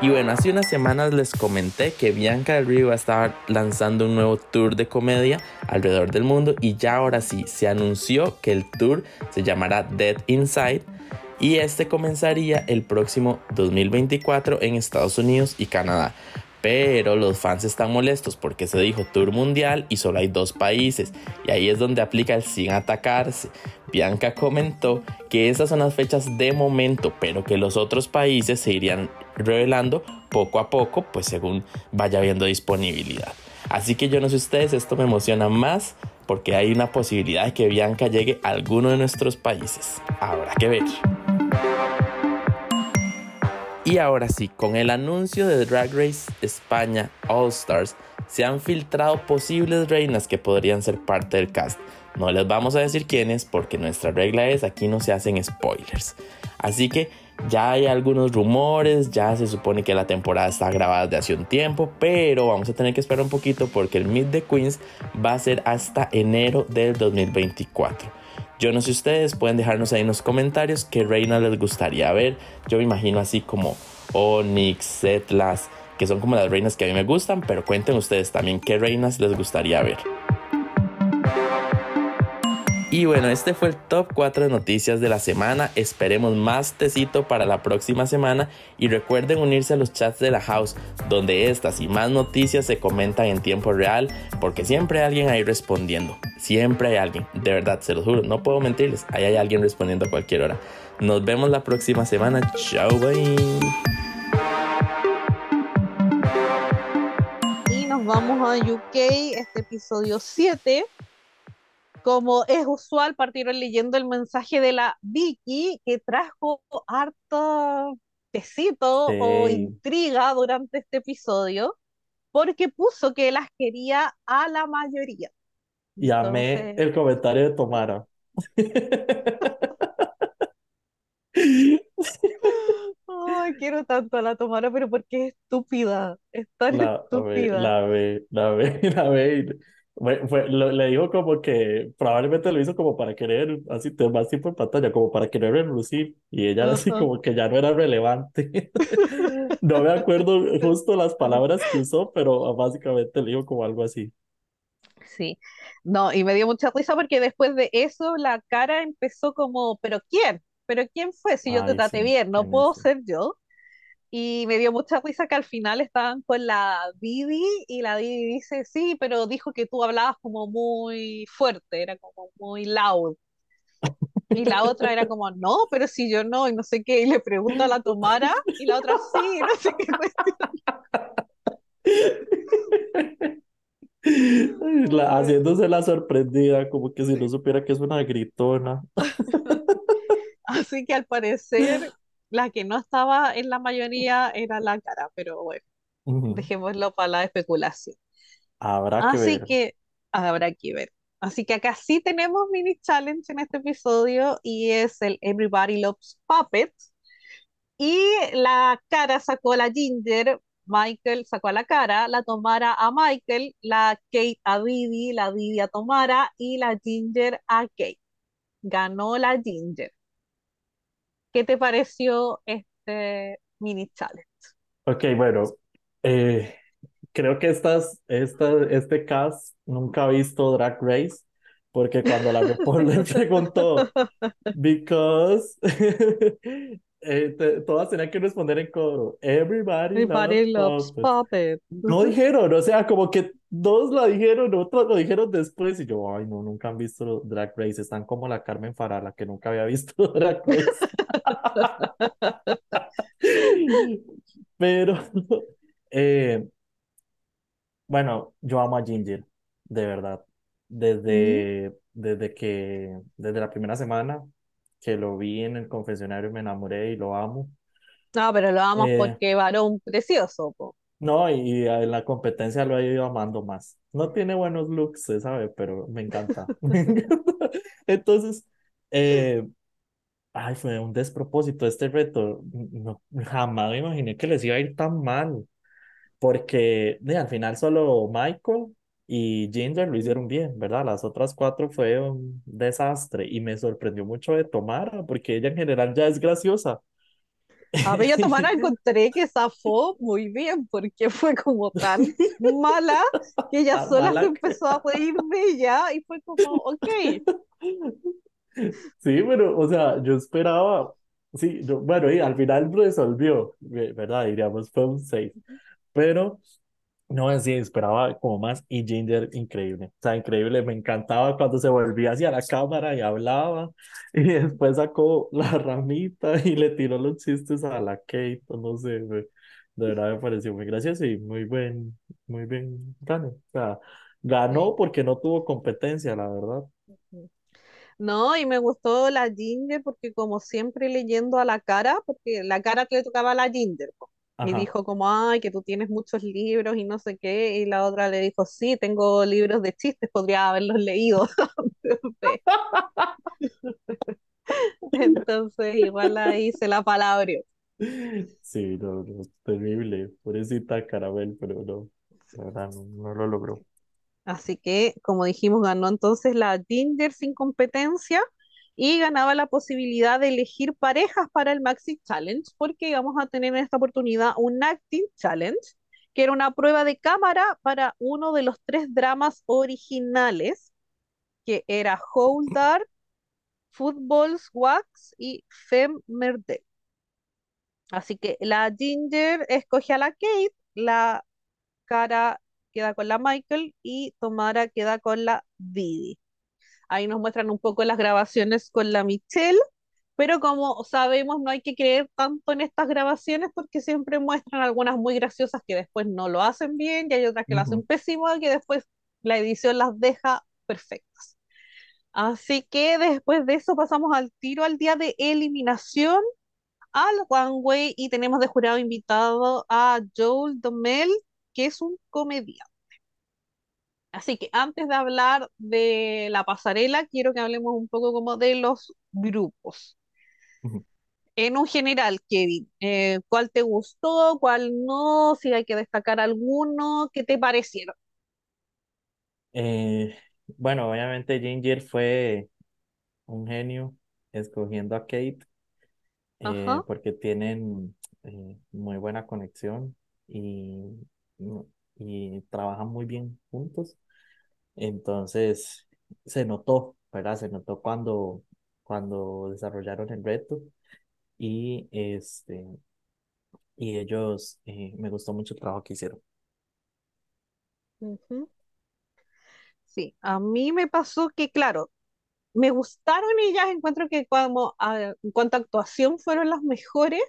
Y bueno, hace unas semanas les comenté que Bianca del Río va a estar lanzando un nuevo tour de comedia alrededor del mundo y ya ahora sí se anunció que el tour se llamará Dead Inside y este comenzaría el próximo 2024 en Estados Unidos y Canadá. Pero los fans están molestos porque se dijo tour mundial y solo hay dos países y ahí es donde aplica el sin atacarse. Bianca comentó que esas son las fechas de momento, pero que los otros países se irían revelando poco a poco, pues según vaya habiendo disponibilidad. Así que yo no sé ustedes, esto me emociona más porque hay una posibilidad de que Bianca llegue a alguno de nuestros países. Habrá que ver. Y ahora sí, con el anuncio de Drag Race España All Stars, se han filtrado posibles reinas que podrían ser parte del cast. No les vamos a decir quiénes porque nuestra regla es aquí no se hacen spoilers. Así que ya hay algunos rumores, ya se supone que la temporada está grabada de hace un tiempo, pero vamos a tener que esperar un poquito porque el Meet the Queens va a ser hasta enero del 2024. Yo no sé ustedes, pueden dejarnos ahí en los comentarios qué reina les gustaría ver. Yo me imagino así como Onyx, Setlas, que son como las reinas que a mí me gustan, pero cuenten ustedes también qué reinas les gustaría ver. Y bueno, este fue el top 4 de noticias de la semana. Esperemos más tecito para la próxima semana y recuerden unirse a los chats de la house donde estas y más noticias se comentan en tiempo real porque siempre hay alguien ahí respondiendo. Siempre hay alguien, de verdad, se lo juro, no puedo mentirles, ahí hay alguien respondiendo a cualquier hora. Nos vemos la próxima semana. Chao, bye. vamos a UK, este episodio 7. Como es usual, partieron leyendo el mensaje de la Vicky, que trajo harto tecito o Sí. intriga durante este episodio, porque puso que las quería a la mayoría. Y amé Entonces, el comentario de Tomara. ay, quiero tanto a la Tomara, pero porque es estúpida, es tan La ve, estúpida. la ve, la ve, la ve. y fue- fue- lo- le dijo como que probablemente lo hizo como para querer, así te más tiempo en pantalla, como para querer relucir. Y ella así Ajá. como que ya no era relevante. No me acuerdo justo las palabras que usó, pero básicamente le dijo como algo así. Sí, no, y me dio mucha risa porque después de eso la cara empezó como, ¿pero quién? ¿Pero quién fue? Si yo te Ay, traté sí, bien, no puedo ser yo. Y me dio mucha risa que al final estaban con la Didi y la Didi dice, sí, pero dijo que tú hablabas como muy fuerte, era como muy loud. Y la otra era como, no, pero si yo no, y no sé qué, y le pregunta a la Tomara, y la otra sí, no sé qué cuestión. La- haciéndose la sorprendida, como que si no supiera que es una gritona. Así que al parecer la que no estaba en la mayoría era la cara, pero bueno, dejémoslo para la especulación. Habrá que Así ver. que habrá que ver. Así que acá sí tenemos mini challenge en este episodio y es el Everybody Loves Puppets. Y la cara sacó a la Ginger, Michael sacó a la cara, la Tomara a Michael, la Kate a Didi, la Didi a Tomara y la Ginger a Kate. Ganó la Ginger. ¿Qué te pareció este mini challenge? Ok, bueno, eh, creo que estas, esta, este cast nunca ha visto Drag Race, porque cuando la le preguntó, because eh, te- todas tenían que responder en coro, everybody loves Everybody loves puppets. puppets. No dijeron, o sea, como que dos la dijeron, otros lo dijeron después, y yo, ay, no, nunca han visto Drag Race, están como la Carmen Farala, que nunca había visto Drag Race. Pero, eh, bueno, yo amo a Ginger, de verdad. Mm. Desde, desde que, desde la primera semana que lo vi en el confesionario, me enamoré y lo amo. No, pero lo vamos Eh, porque varón precioso, po. no, y en la competencia lo he ido amando más. No tiene buenos looks, se sabe, pero me encanta. Me encanta. Entonces, eh, ay, fue un despropósito este reto. No, jamás me imaginé que les iba a ir tan mal. porque de, al final solo Michael y Ginger lo hicieron bien, ¿verdad? Las otras cuatro fue un desastre y me sorprendió mucho de Tomara, porque ella en general ya es graciosa. A Bella Tomara encontré que zafó muy bien porque fue como tan mala que ella Tan sola se mala que... empezó a reír de ella y fue como, ok, Sí, pero, o sea, yo esperaba, sí, yo- bueno, y al final resolvió, ve- ¿verdad? Diríamos, fue un 6, pero no, sí, esperaba como más y Ginger, increíble, o sea, increíble, me encantaba cuando se volvía hacia la cámara y hablaba y después sacó la ramita y le tiró los chistes a la Kate, no sé, de verdad me pareció muy gracioso y muy buen, muy bien gano, o sea, ganó porque no tuvo competencia, la verdad. No, y me gustó la Ginger porque como siempre leyendo a la cara, porque la cara que le tocaba a la Ginger, po. Y Ajá. dijo como, ay, que tú tienes muchos libros y no sé qué, y la otra le dijo, sí, tengo libros de chistes, podría haberlos leído. Entonces, igual ahí se la palabra. Sí, no, no, terrible. Pobrecita Carabel, pero no, la verdad no, no lo logró. Así que, como dijimos, ganó entonces la Ginger sin competencia y ganaba la posibilidad de elegir parejas para el Maxi Challenge, porque íbamos a tener en esta oportunidad un Acting Challenge, que era una prueba de cámara para uno de los tres dramas originales, que era Hold Dark, Football's Wax y Femme Merde. Así que la Ginger escoge a la Kate, la Cara queda con la Michael y Tomara queda con la Didi. Ahí nos muestran un poco las grabaciones con la Michelle, pero como sabemos no hay que creer tanto en estas grabaciones porque siempre muestran algunas muy graciosas que después no lo hacen bien y hay otras que lo hacen pésimo que después la edición las deja perfectas. Así que después de eso pasamos al tiro al día de eliminación al One Way y tenemos de jurado invitado a Joel Domel, que es un comediante. Así que antes de hablar de la pasarela, quiero que hablemos un poco como de los grupos. En un general, Kevin, eh, ¿cuál te gustó? ¿Cuál no? Si hay que destacar alguno, ¿qué te parecieron? Eh, bueno, obviamente Ginger fue un genio escogiendo a Kate eh, porque tienen muy buena conexión y, y trabajan muy bien juntos. Entonces, se notó, ¿verdad? Se notó cuando, cuando desarrollaron el reto y, este, y ellos, eh, me gustó mucho el trabajo que hicieron. Sí, a mí me pasó que, claro, me gustaron ellas, encuentro que como, a- en cuanto a actuación fueron las mejores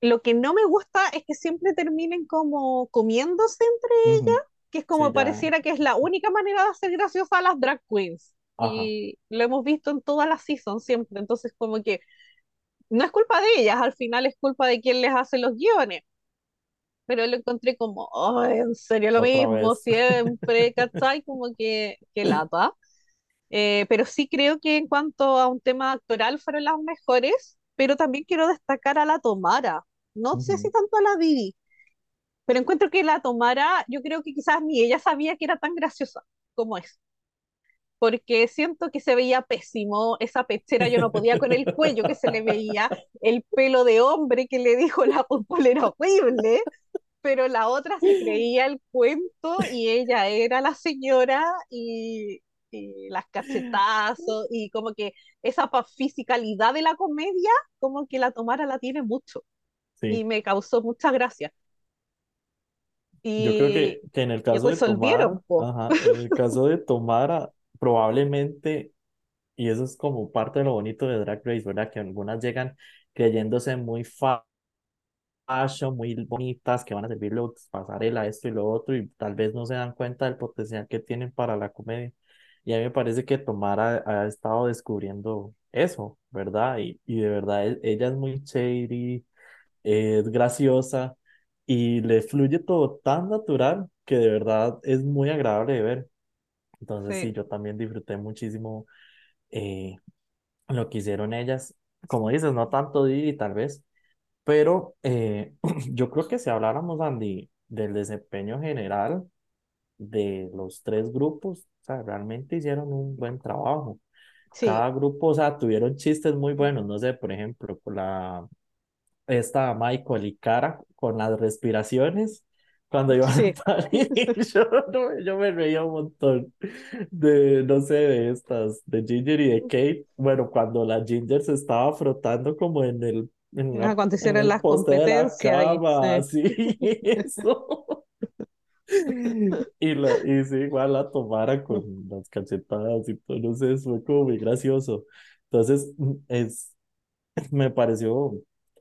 lo que no me gusta es que siempre terminen como comiéndose entre ujú. que es Sí, como ya, pareciera que es la única manera de hacer graciosa a las drag queens. ajá, Y lo hemos visto en todas las seasons siempre. Entonces, como que no es culpa de ellas, al final es culpa de quien les hace los guiones. Pero lo encontré como, "Ay, en serio lo otra mismo, vez. siempre, ¿cachai? Como que, que lata. Eh, pero sí creo que en cuanto a un tema actoral fueron las mejores, pero también quiero destacar a la Tomara. No sé si tanto a la Didi, pero encuentro que la Tomara, yo creo que quizás ni ella sabía que era tan graciosa como es. porque siento que se veía pésimo, esa pechera yo no podía con el cuello que se le veía, el pelo de hombre que le dijo la popola era horrible, pero la otra se creía el cuento y ella era la señora y, y las cachetazos y como que esa fisicalidad de la comedia, como que la Tomara la tiene mucho y Sí, me causó mucha gracia. yo creo Y, que, que en el y caso de Tomara, ajá, en el caso de Tomara, probablemente, y eso es como parte de lo bonito de Drag Race, ¿verdad? Que algunas llegan creyéndose muy fa fashion, muy bonitas, que van a servir looks, pasarela, esto y lo otro, y tal vez no se dan cuenta del potencial que tienen para la comedia. Y a mí me parece que Tomara ha, estado descubriendo eso, ¿verdad? Y, y de verdad e- ella es muy shady, es graciosa y le fluye todo tan natural que de verdad es muy agradable de ver. Entonces sí, Sí, yo también disfruté muchísimo eh, lo que hicieron ellas. Como dices, no tanto Didi tal vez, pero eh, yo creo que si habláramos, Andy, del desempeño general de los tres grupos, o sea, realmente hicieron un buen trabajo. sí, Cada grupo, o sea, tuvieron chistes muy buenos, no sé, por ejemplo, con la, esta Michael y Cara con las respiraciones, cuando iban a sí. salir, yo, no- yo me reía un montón de, no sé, de estas, de Ginger y de Kate. Bueno, cuando la Ginger se estaba frotando como en el, en la, Cuando en las de la competencias y cama, sí. así, eso. Y, la, y sí, igual la tomara con las cachetadas y todo, no sé, fue como muy gracioso. Entonces, mm, es, me pareció,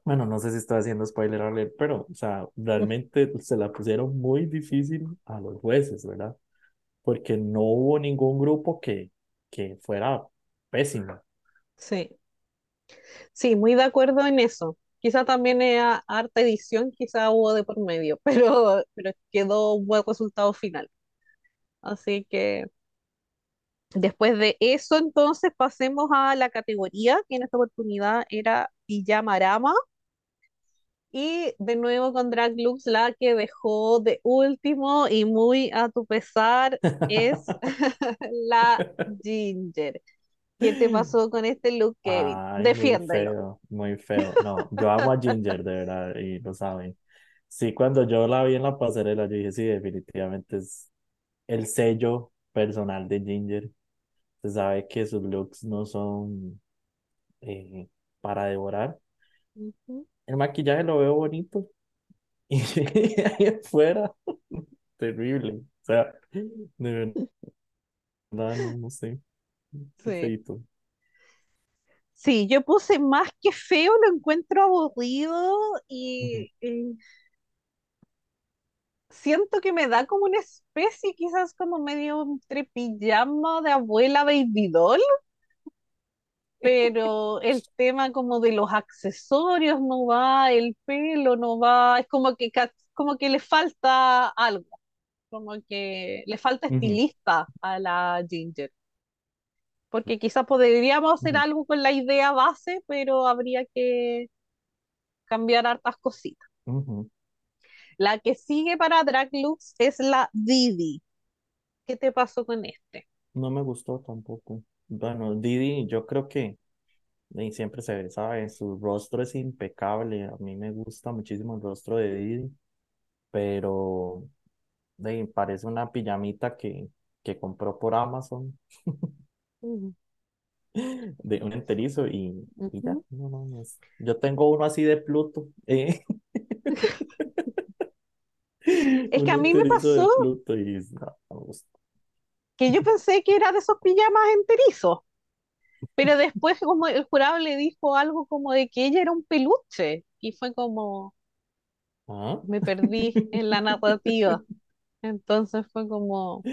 bueno, no sé si estoy haciendo spoiler alert, pero, o sea, realmente se la pusieron muy difícil a los jueces, ¿verdad? Porque no hubo ningún grupo que, que fuera pésimo. Sí, sí, muy de acuerdo en eso. Quizá también era harta edición, quizá hubo de por medio, pero, pero quedó un buen resultado final. Así que después de eso, entonces pasemos a la categoría, que en esta oportunidad era Pijamarama. Y de nuevo con Drag Lux, la que dejó de último y muy a tu pesar es la Ginger. ¿Qué te pasó con este look, Kevin? Ay, muy Defiéndelo. feo, muy feo. No, yo amo a Ginger, de verdad, y lo saben. Sí, cuando yo la vi en la pasarela, yo dije, sí, definitivamente es el sello personal de Ginger. Se sabe que sus looks no son eh, para devorar. Ujú. El maquillaje lo veo bonito. Y ahí afuera, terrible. O sea, de verdad, no, no sé, Sí. Sí, yo puse más que feo, lo encuentro aburrido y, y siento que me da como una especie, quizás como medio entre pijama de abuela baby doll, pero el tema como de los accesorios no va, el pelo no va, es como que, como que le falta algo, como que le falta estilista a la Ginger. Porque quizás podríamos hacer algo con la idea base, pero habría que cambiar hartas cositas. La que sigue para Draglux es la Didi. ¿Qué te pasó con este? No me gustó tampoco. Bueno, Didi, yo creo que y siempre se ve, ¿sabe? Su rostro es impecable. A mí me gusta muchísimo el rostro de Didi, pero de, parece una pijamita que, que compró por Amazon Ujú, de un enterizo y, y ya. ujú. No, no, no es- Yo tengo uno así de Pluto, eh, Es que un a mí me enterizo de pasó Pluto y no, no me gusta. Que yo pensé que era de esos pijamas enterizos, pero después como el jurado le dijo algo como de que ella era un peluche y fue como, ¿Ah? me perdí en la narrativa. Entonces fue como,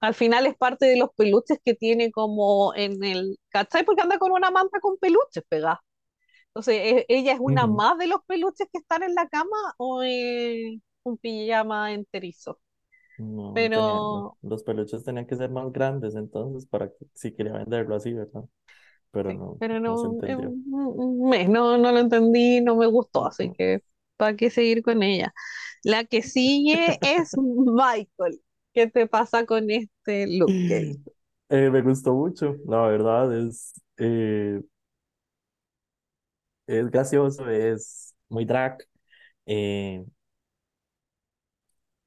al final es parte de los peluches que tiene como en el, ¿cachai? Porque anda con una manta con peluches pegada. Entonces, ¿e- ¿ella es una más de los peluches que están en la cama o es un pijama enterizo? No, tenía, Pero, los peluches tenían que ser más grandes entonces para que si quería venderlo así, ¿verdad? Pero sí, no, pero no no, un- mes, no, no lo entendí, no me gustó, así que ¿para qué seguir con ella? La que sigue es Michael. ¿Qué te pasa con este look? Eh, me gustó mucho, la verdad, es, eh, es gracioso, es muy drag. Eh,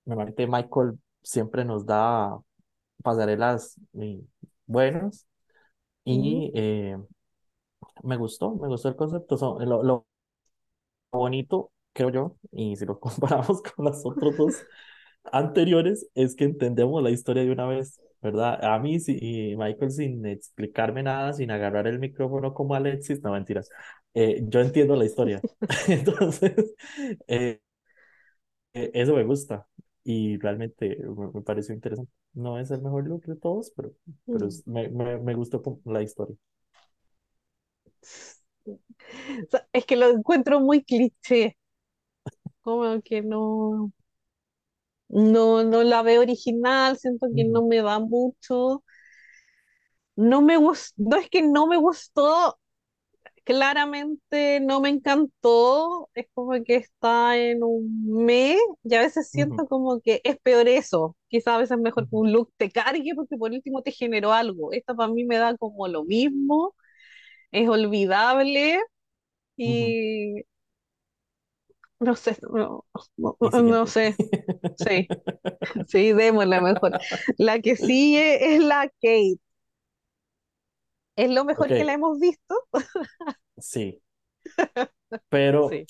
normalmente Michael siempre nos da pasarelas eh, buenas ¿Mm? y eh, me gustó, me gustó el concepto. Lo, lo bonito, creo yo, y si lo comparamos con las otros dos anteriores, es que entendemos la historia de una vez, ¿verdad? A mí sí, y Michael sin explicarme nada, sin agarrar el micrófono como Alexis, no mentiras, eh, yo entiendo la historia. Entonces, eh, eso me gusta y realmente me, me pareció interesante. No es el mejor look de todos, pero, pero Mm. es- me, me, me gustó la historia. Es que lo encuentro muy cliché, como que no, no, no la veo original, siento que Ujú, no me da mucho. No me gustó, no es que no me gustó, claramente no me encantó, es como que está en un mes y a veces siento como que es peor eso, quizás a veces mejor que un look te cargue porque por último te generó algo. Esta para mí me da como lo mismo, es olvidable y no sé, no, no, no sé, sí, sí, démosla mejor. La que sigue es la Kate, es lo mejor que la hemos visto, sí, pero sí.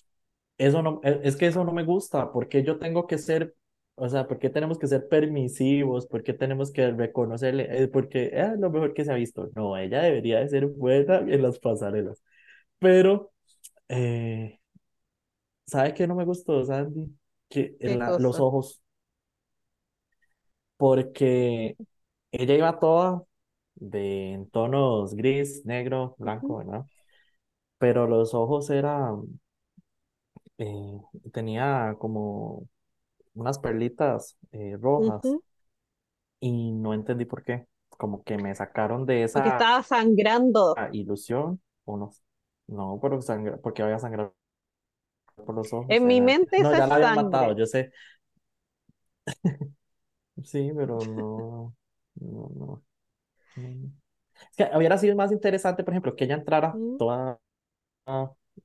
eso no, e- es que eso no me gusta, porque yo tengo que ser, o sea, ¿por qué tenemos que ser permisivos? ¿Por qué tenemos que reconocerle? Eh, porque es lo mejor que se ha visto. No, ella debería de ser buena en las pasarelas. Pero, eh, ¿sabe qué no me gustó, Sandy? Que en la- los ojos, porque ella iba toda de en tonos gris, negro, blanco. Pero los ojos eran, eh, tenía como unas perlitas eh, rojas y no entendí por qué. Como que me sacaron de Porque esa estaba sangrando. ilusión, o no, pero sangra, porque había sangrado por los ojos. En mi mente No, esa ya la habían matado, yo sé. Sí, pero no, no, no. No. Es que hubiera sido más interesante, por ejemplo, que ella entrara ¿Mm? toda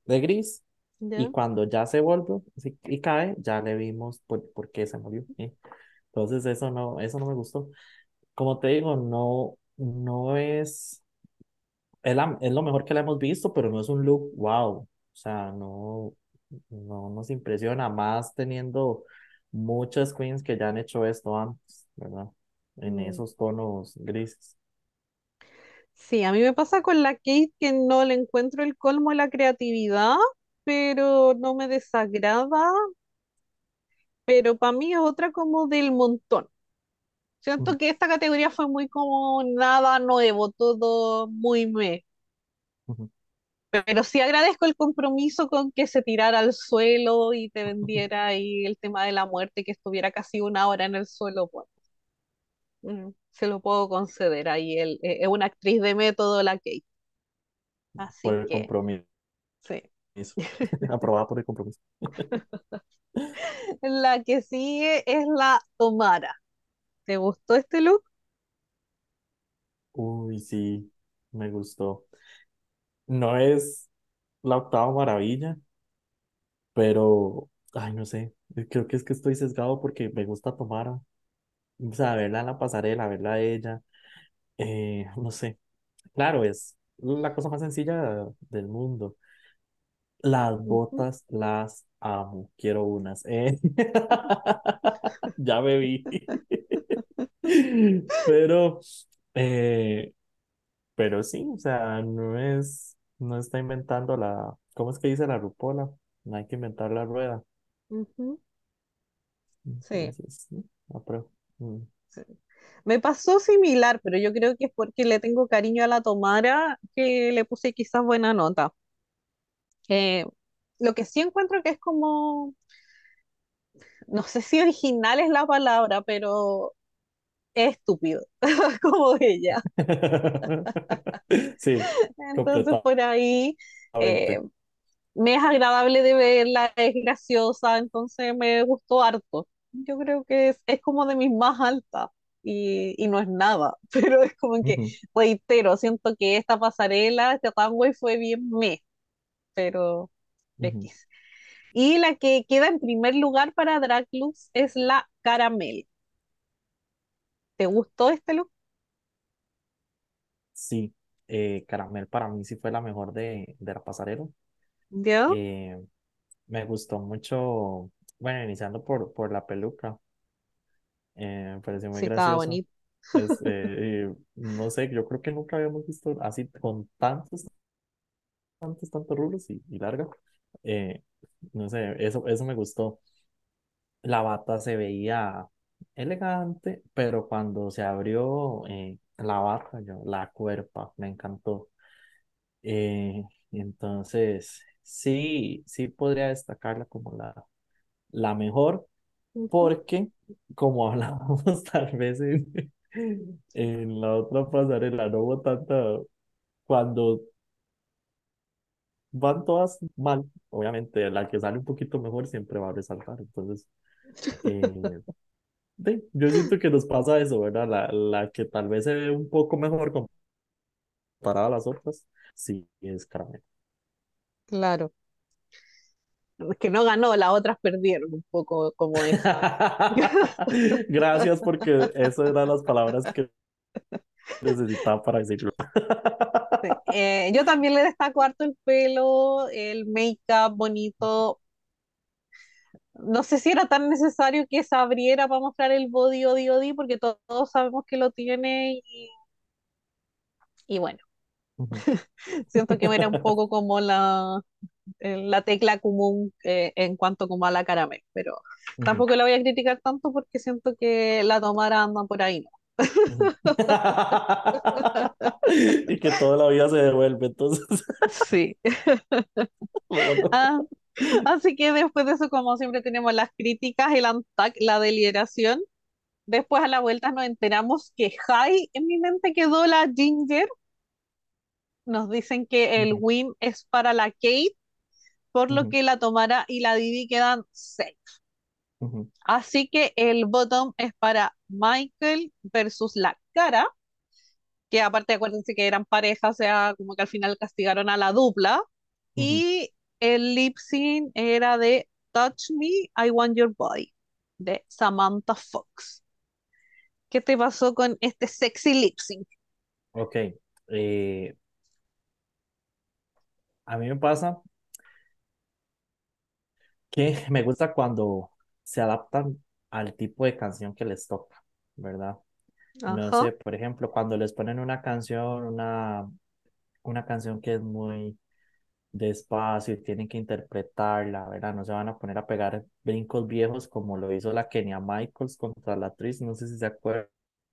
de gris y cuando ya se sí, y cae, ya le vimos por, por qué se murió. Entonces eso no, eso no me gustó. Como te digo, no, no es, es, la- es lo mejor que la hemos visto, pero no es un look wow. O sea, no, no nos impresiona más teniendo muchas queens que ya han hecho esto antes, ¿verdad? En Mm. esos tonos grises. Sí, a mí me pasa con la Kate que no le encuentro el colmo de la creatividad, pero no me desagrada, pero para mí es otra como del montón. Siento Ujú, que esta categoría fue muy como nada nuevo, todo muy me. ujú. Pero sí agradezco el compromiso con que se tirara al suelo y te vendiera ahí el tema de la muerte, que estuviera casi una hora en el suelo, pues, mm, se lo puedo conceder ahí. El, eh, es una actriz de método la Kate. Por Así el que, compromiso, sí. aprobada por el compromiso. La que sigue es la Tomara. ¿Te gustó este look? Uy, sí, me gustó. No es la octava maravilla, pero, ay, no sé, creo que es que estoy sesgado porque me gusta Tomara. O sea, verla en la pasarela, verla a ella, eh, no sé. Claro, es la cosa más sencilla del mundo. Las botas las amo, quiero unas. eh. Ya me vi. Pero, eh, pero sí, o sea, no es, no está inventando la, ¿cómo es que dice la rupola? No hay que inventar la rueda. Sí, Entonces, sí. Mm. sí. Me pasó similar, pero yo creo que es porque le tengo cariño a la Tomara que le puse quizás buena nota. Eh, lo que sí encuentro que es como, no sé si original es la palabra, pero es estúpido, como ella. Sí, Entonces por ahí eh, me es agradable de verla, es graciosa, entonces me gustó harto. Yo creo que es, es como de mis más altas y, y no es nada, pero es como que, reitero, siento que esta pasarela, este runway fue bien me, pero ujú. X. Y la que queda en primer lugar para Drag Looks es la Caramel. ¿Te gustó este look? Sí, eh, Caramel para mí sí fue la mejor de, de la pasarela. ¿Ya? Eh, me gustó mucho, bueno, iniciando por, por la peluca, eh, me pareció muy Sí, estaba graciosa. bonito. Es, eh, eh, no sé, yo creo que nunca habíamos visto así con tantos, tantos, tantos rulos y, y larga. Eh, no sé, eso, eso me gustó. La bata se veía elegante, pero cuando se abrió eh, la bata, yo, la cuerpa, me encantó. Eh, entonces, sí, sí podría destacarla como la, la mejor, porque como hablábamos tal vez en, en la otra pasarela, no hubo tanta, cuando van todas mal, obviamente la que sale un poquito mejor siempre va a resaltar. Entonces, eh, sí, yo siento que nos pasa eso, ¿verdad? La, la que tal vez se ve un poco mejor comparada a las otras, sí, es caramelo. Claro. Que no ganó, las otras perdieron un poco como eso. Gracias porque esas eran las palabras que necesitaba para decirlo. Sí. Eh, yo también le destaco harto el pelo, el make-up bonito. No sé si era tan necesario que se abriera para mostrar el body odi odi, porque to- todos sabemos que lo tiene y, y bueno, siento que era un poco como la, la tecla común eh, en cuanto como a la caramel, pero tampoco la voy a criticar tanto porque siento que la tomara anda por ahí, ¿no? Y que toda la vida se devuelve, entonces, Sí. bueno. Ah, así que después de eso, como siempre, tenemos las críticas, el ANTAC, la deliberación. Después a la vuelta nos enteramos que Jai en mi mente quedó la Ginger. Nos dicen que el win es para la Kate, por lo que la Tomara y la Didi quedan safe. Así que el bottom es para Michael versus la Cara, que aparte acuérdense que eran pareja, o sea, como que al final castigaron a la dupla. Y el lip sync era de Touch Me, I Want Your Body, de Samantha Fox. ¿Qué te pasó con este sexy lip sync? Ok, eh, a mí me pasa que me gusta cuando se adaptan al tipo de canción que les toca, ¿verdad? No Ajá, sé, por ejemplo, cuando les ponen una canción, una, una canción que es muy despacio y tienen que interpretarla, ¿verdad? No se van a poner a pegar brincos viejos como lo hizo la Kenia Michaels contra la actriz, no sé si se acuerdan.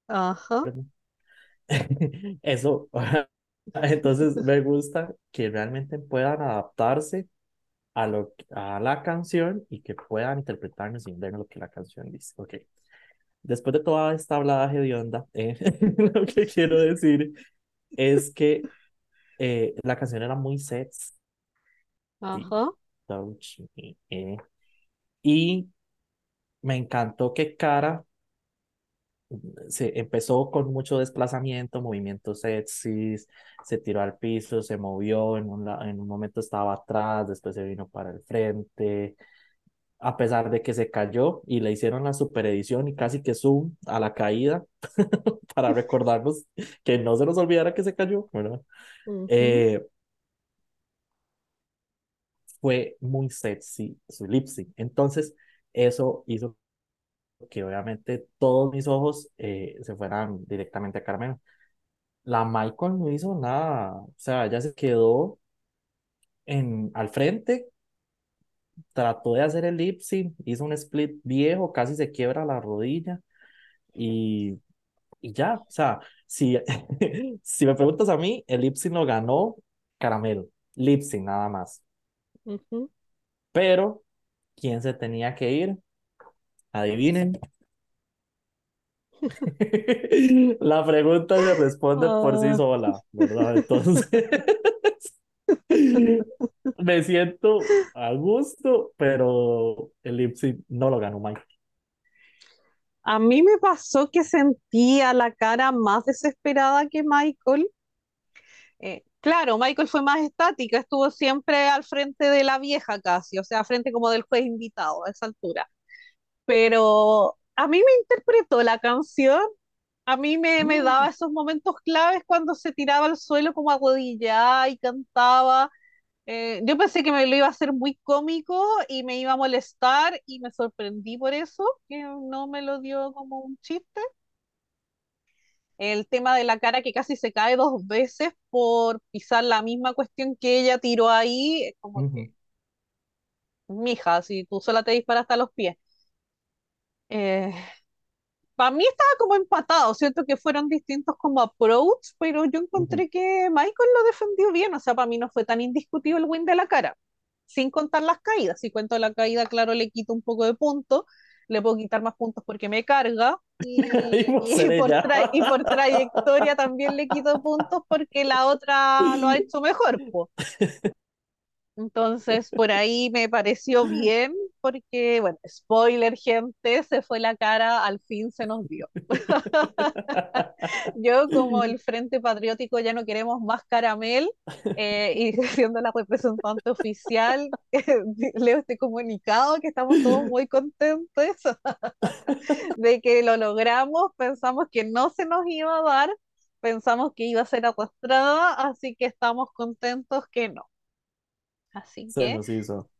ajá, Eso, entonces me gusta que realmente puedan adaptarse a, lo, a la canción y que puedan interpretarnos sin ver lo que la canción dice. Ok, después de toda esta hablada hedionda, eh, lo que quiero decir es que eh, la canción era muy sexy, ajá. eh, y me encantó que Cara se empezó con mucho desplazamiento, movimientos sexys, se tiró al piso, se movió, en un, en un momento estaba atrás, después se vino para el frente, a pesar de que se cayó y le hicieron la super edición y casi que zoom a la caída para recordarnos que no se nos olvidara que se cayó. Eh, fue muy sexy su lip sync. Entonces, eso hizo que obviamente todos mis ojos eh, se fueran directamente a Carmen. La Michael no hizo nada, o sea, ella se quedó en, al frente, trató de hacer el lip sync, hizo un split viejo, casi se quiebra la rodilla y, y ya, o sea, si, si me preguntas a mí, el lip sync lo ganó Caramelo, lip sync nada más, Ujú. pero ¿quién se tenía que ir? Adivinen. La pregunta se responde por sí Ah, sola, ¿verdad? Entonces, me siento a gusto, pero el lip sync no lo ganó Mike. a mí me pasó que sentía la cara más desesperada que Michael. Eh, claro, Michael fue más estática, estuvo siempre al frente de la vieja casi, o sea, frente como del juez invitado a esa altura. Pero a mí me interpretó la canción, a mí me, me daba Mm. esos momentos claves cuando se tiraba al suelo como arrodillada y cantaba. Eh, yo pensé que me lo iba a hacer muy cómico y me iba a molestar y me sorprendí por eso, que no me lo dio como un chiste. El tema de la cara que casi se cae dos veces por pisar la misma cuestión que ella tiró ahí, como que, mija, si tú sola te disparas hasta los pies. Eh, para mí estaba como empatado, siento que fueron distintos como approach, pero yo encontré que Michael lo defendió bien, o sea, para mí no fue tan indiscutible el win de la cara. sin contar las caídas. Si cuento la caída, claro, le quito un poco de puntos, le puedo quitar más puntos porque me carga. Y, y, por y por trayectoria también le quito puntos porque la otra lo ha hecho mejor, po. Entonces, por ahí me pareció bien, porque, bueno, spoiler, gente, se fue la cara, al fin se nos vio. Yo, como el Frente Patriótico, ya no queremos más caramel, eh, y siendo la representante oficial, leo este comunicado que estamos todos muy contentos de que lo logramos, pensamos que no se nos iba a dar, pensamos que iba a ser arrastrada, así que estamos contentos que no. Así Se que nos hizo.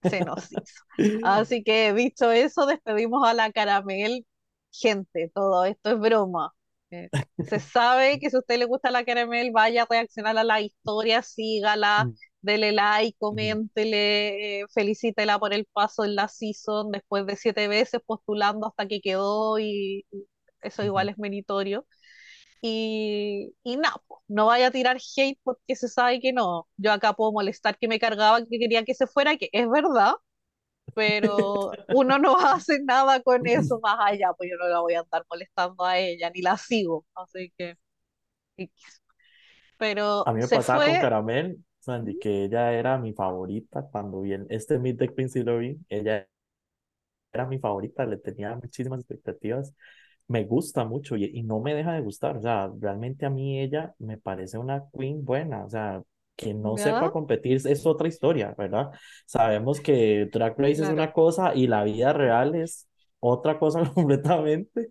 se nos hizo. Así que dicho eso, despedimos a la caramel. Gente, todo esto es broma. Eh, se sabe que si a usted le gusta la caramel, vaya a reaccionar a la historia, sígala, dele like, Ujú, coméntele, eh, felicítela por el paso en la season después de siete veces postulando hasta que quedó y eso igual es meritorio. Y, y nada, po, no vaya a tirar hate porque se sabe que no. Yo acá puedo molestar que me cargaba, que quería que se fuera, que es verdad, pero uno no hace nada con eso más allá, pues yo no la voy a andar molestando a ella, ni la sigo, así que, pero A mí me pasaba con fue, Caramel, Sandy, que ella era mi favorita cuando vi el- este Meet the Queen, sí lo vi, ella era mi favorita, le tenía muchísimas expectativas, me gusta mucho y, y no me deja de gustar, o sea, realmente a mí ella me parece una queen buena, o sea, que no ¿ya? sepa competir es otra historia, ¿verdad? Sabemos que Drag Race es Claro, una cosa y la vida real es otra cosa completamente,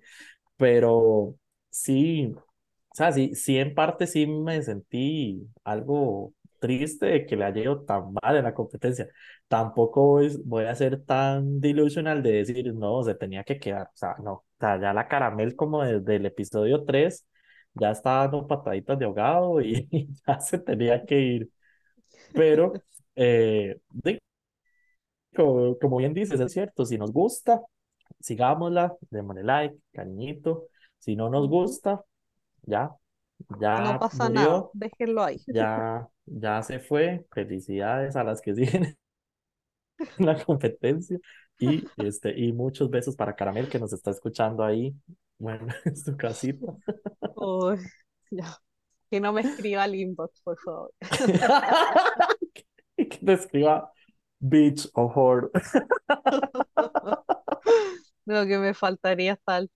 pero sí, o sea, sí, sí en parte sí me sentí algo triste de que le haya ido tan mal en la competencia. Tampoco voy, voy a ser tan delusional de decir, no, se tenía que quedar. O sea, no. O sea, ya la caramel como desde el episodio 3 ya está dando pataditas de ahogado y, ya se tenía que ir. Pero, eh, como, como bien dices, es cierto, si nos gusta, sigámosla, démosle like, cariñito. Si no nos gusta, ya, ya No pasa nada, murió, déjenlo ahí. ya, ya se fue. Felicidades a las que siguen en la competencia. Y, este, y muchos besos para Caramel que nos está escuchando ahí, bueno, en su casita. Uy, ya. Que no me escriba al inbox, por favor. Y que te escriba bitch o whore. Lo que me faltaría hasta.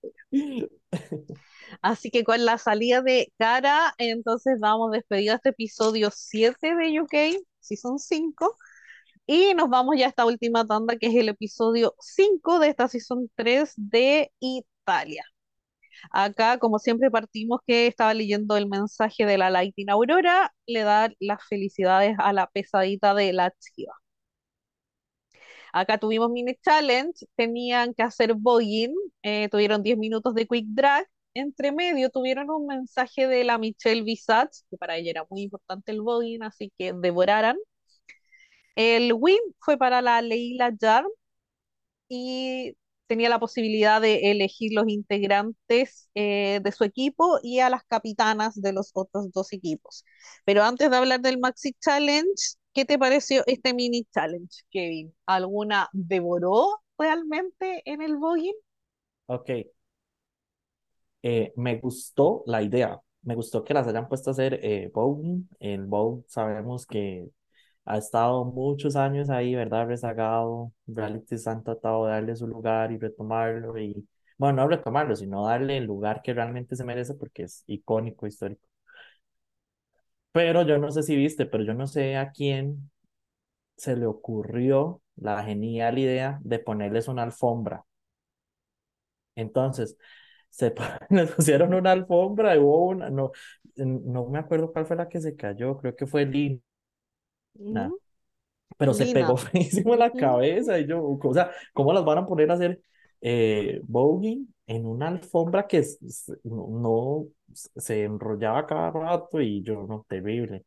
Así que con la salida de Cara, entonces vamos despedido a este episodio 7 de UK, Season 5, y nos vamos ya a esta última tanda, que es el episodio 5 de esta Season 3 de Italia. Acá, como siempre, partimos que estaba leyendo el mensaje de la Lighting Aurora, le da las felicidades a la pesadita de la chiva. Acá tuvimos mini challenge, tenían que hacer voguing, eh, tuvieron 10 minutos de quick drag, entre medio tuvieron un mensaje de la Michelle Visage, que para ella era muy importante el voguing, así que devoraran. El win fue para la Leila Jarm y tenía la posibilidad de elegir los integrantes eh, de su equipo y a las capitanas de los otros dos equipos. Pero antes de hablar del Maxi Challenge, ¿qué te pareció este mini challenge, Kevin? ¿Alguna devoró realmente en el voguing? Ok. Eh, me gustó la idea. Me gustó que las hayan puesto a hacer eh. El bowl sabemos que ha estado muchos años ahí, ¿verdad? Rezagado. Realities han tratado de darle su lugar y retomarlo. Y, bueno, no retomarlo, sino darle el lugar que realmente se merece porque es icónico, histórico. Pero yo no sé si viste, pero yo no sé a quién se le ocurrió la genial idea de ponerles una alfombra. Entonces, se pusieron una alfombra y hubo una, no, no me acuerdo cuál fue la que se cayó, creo que fue Lina, Mm, pero se pegó feísimo en la cabeza y yo, o sea, ¿cómo las van a poner a hacer eh, en una alfombra que no se enrollaba cada rato y yo, no, terrible.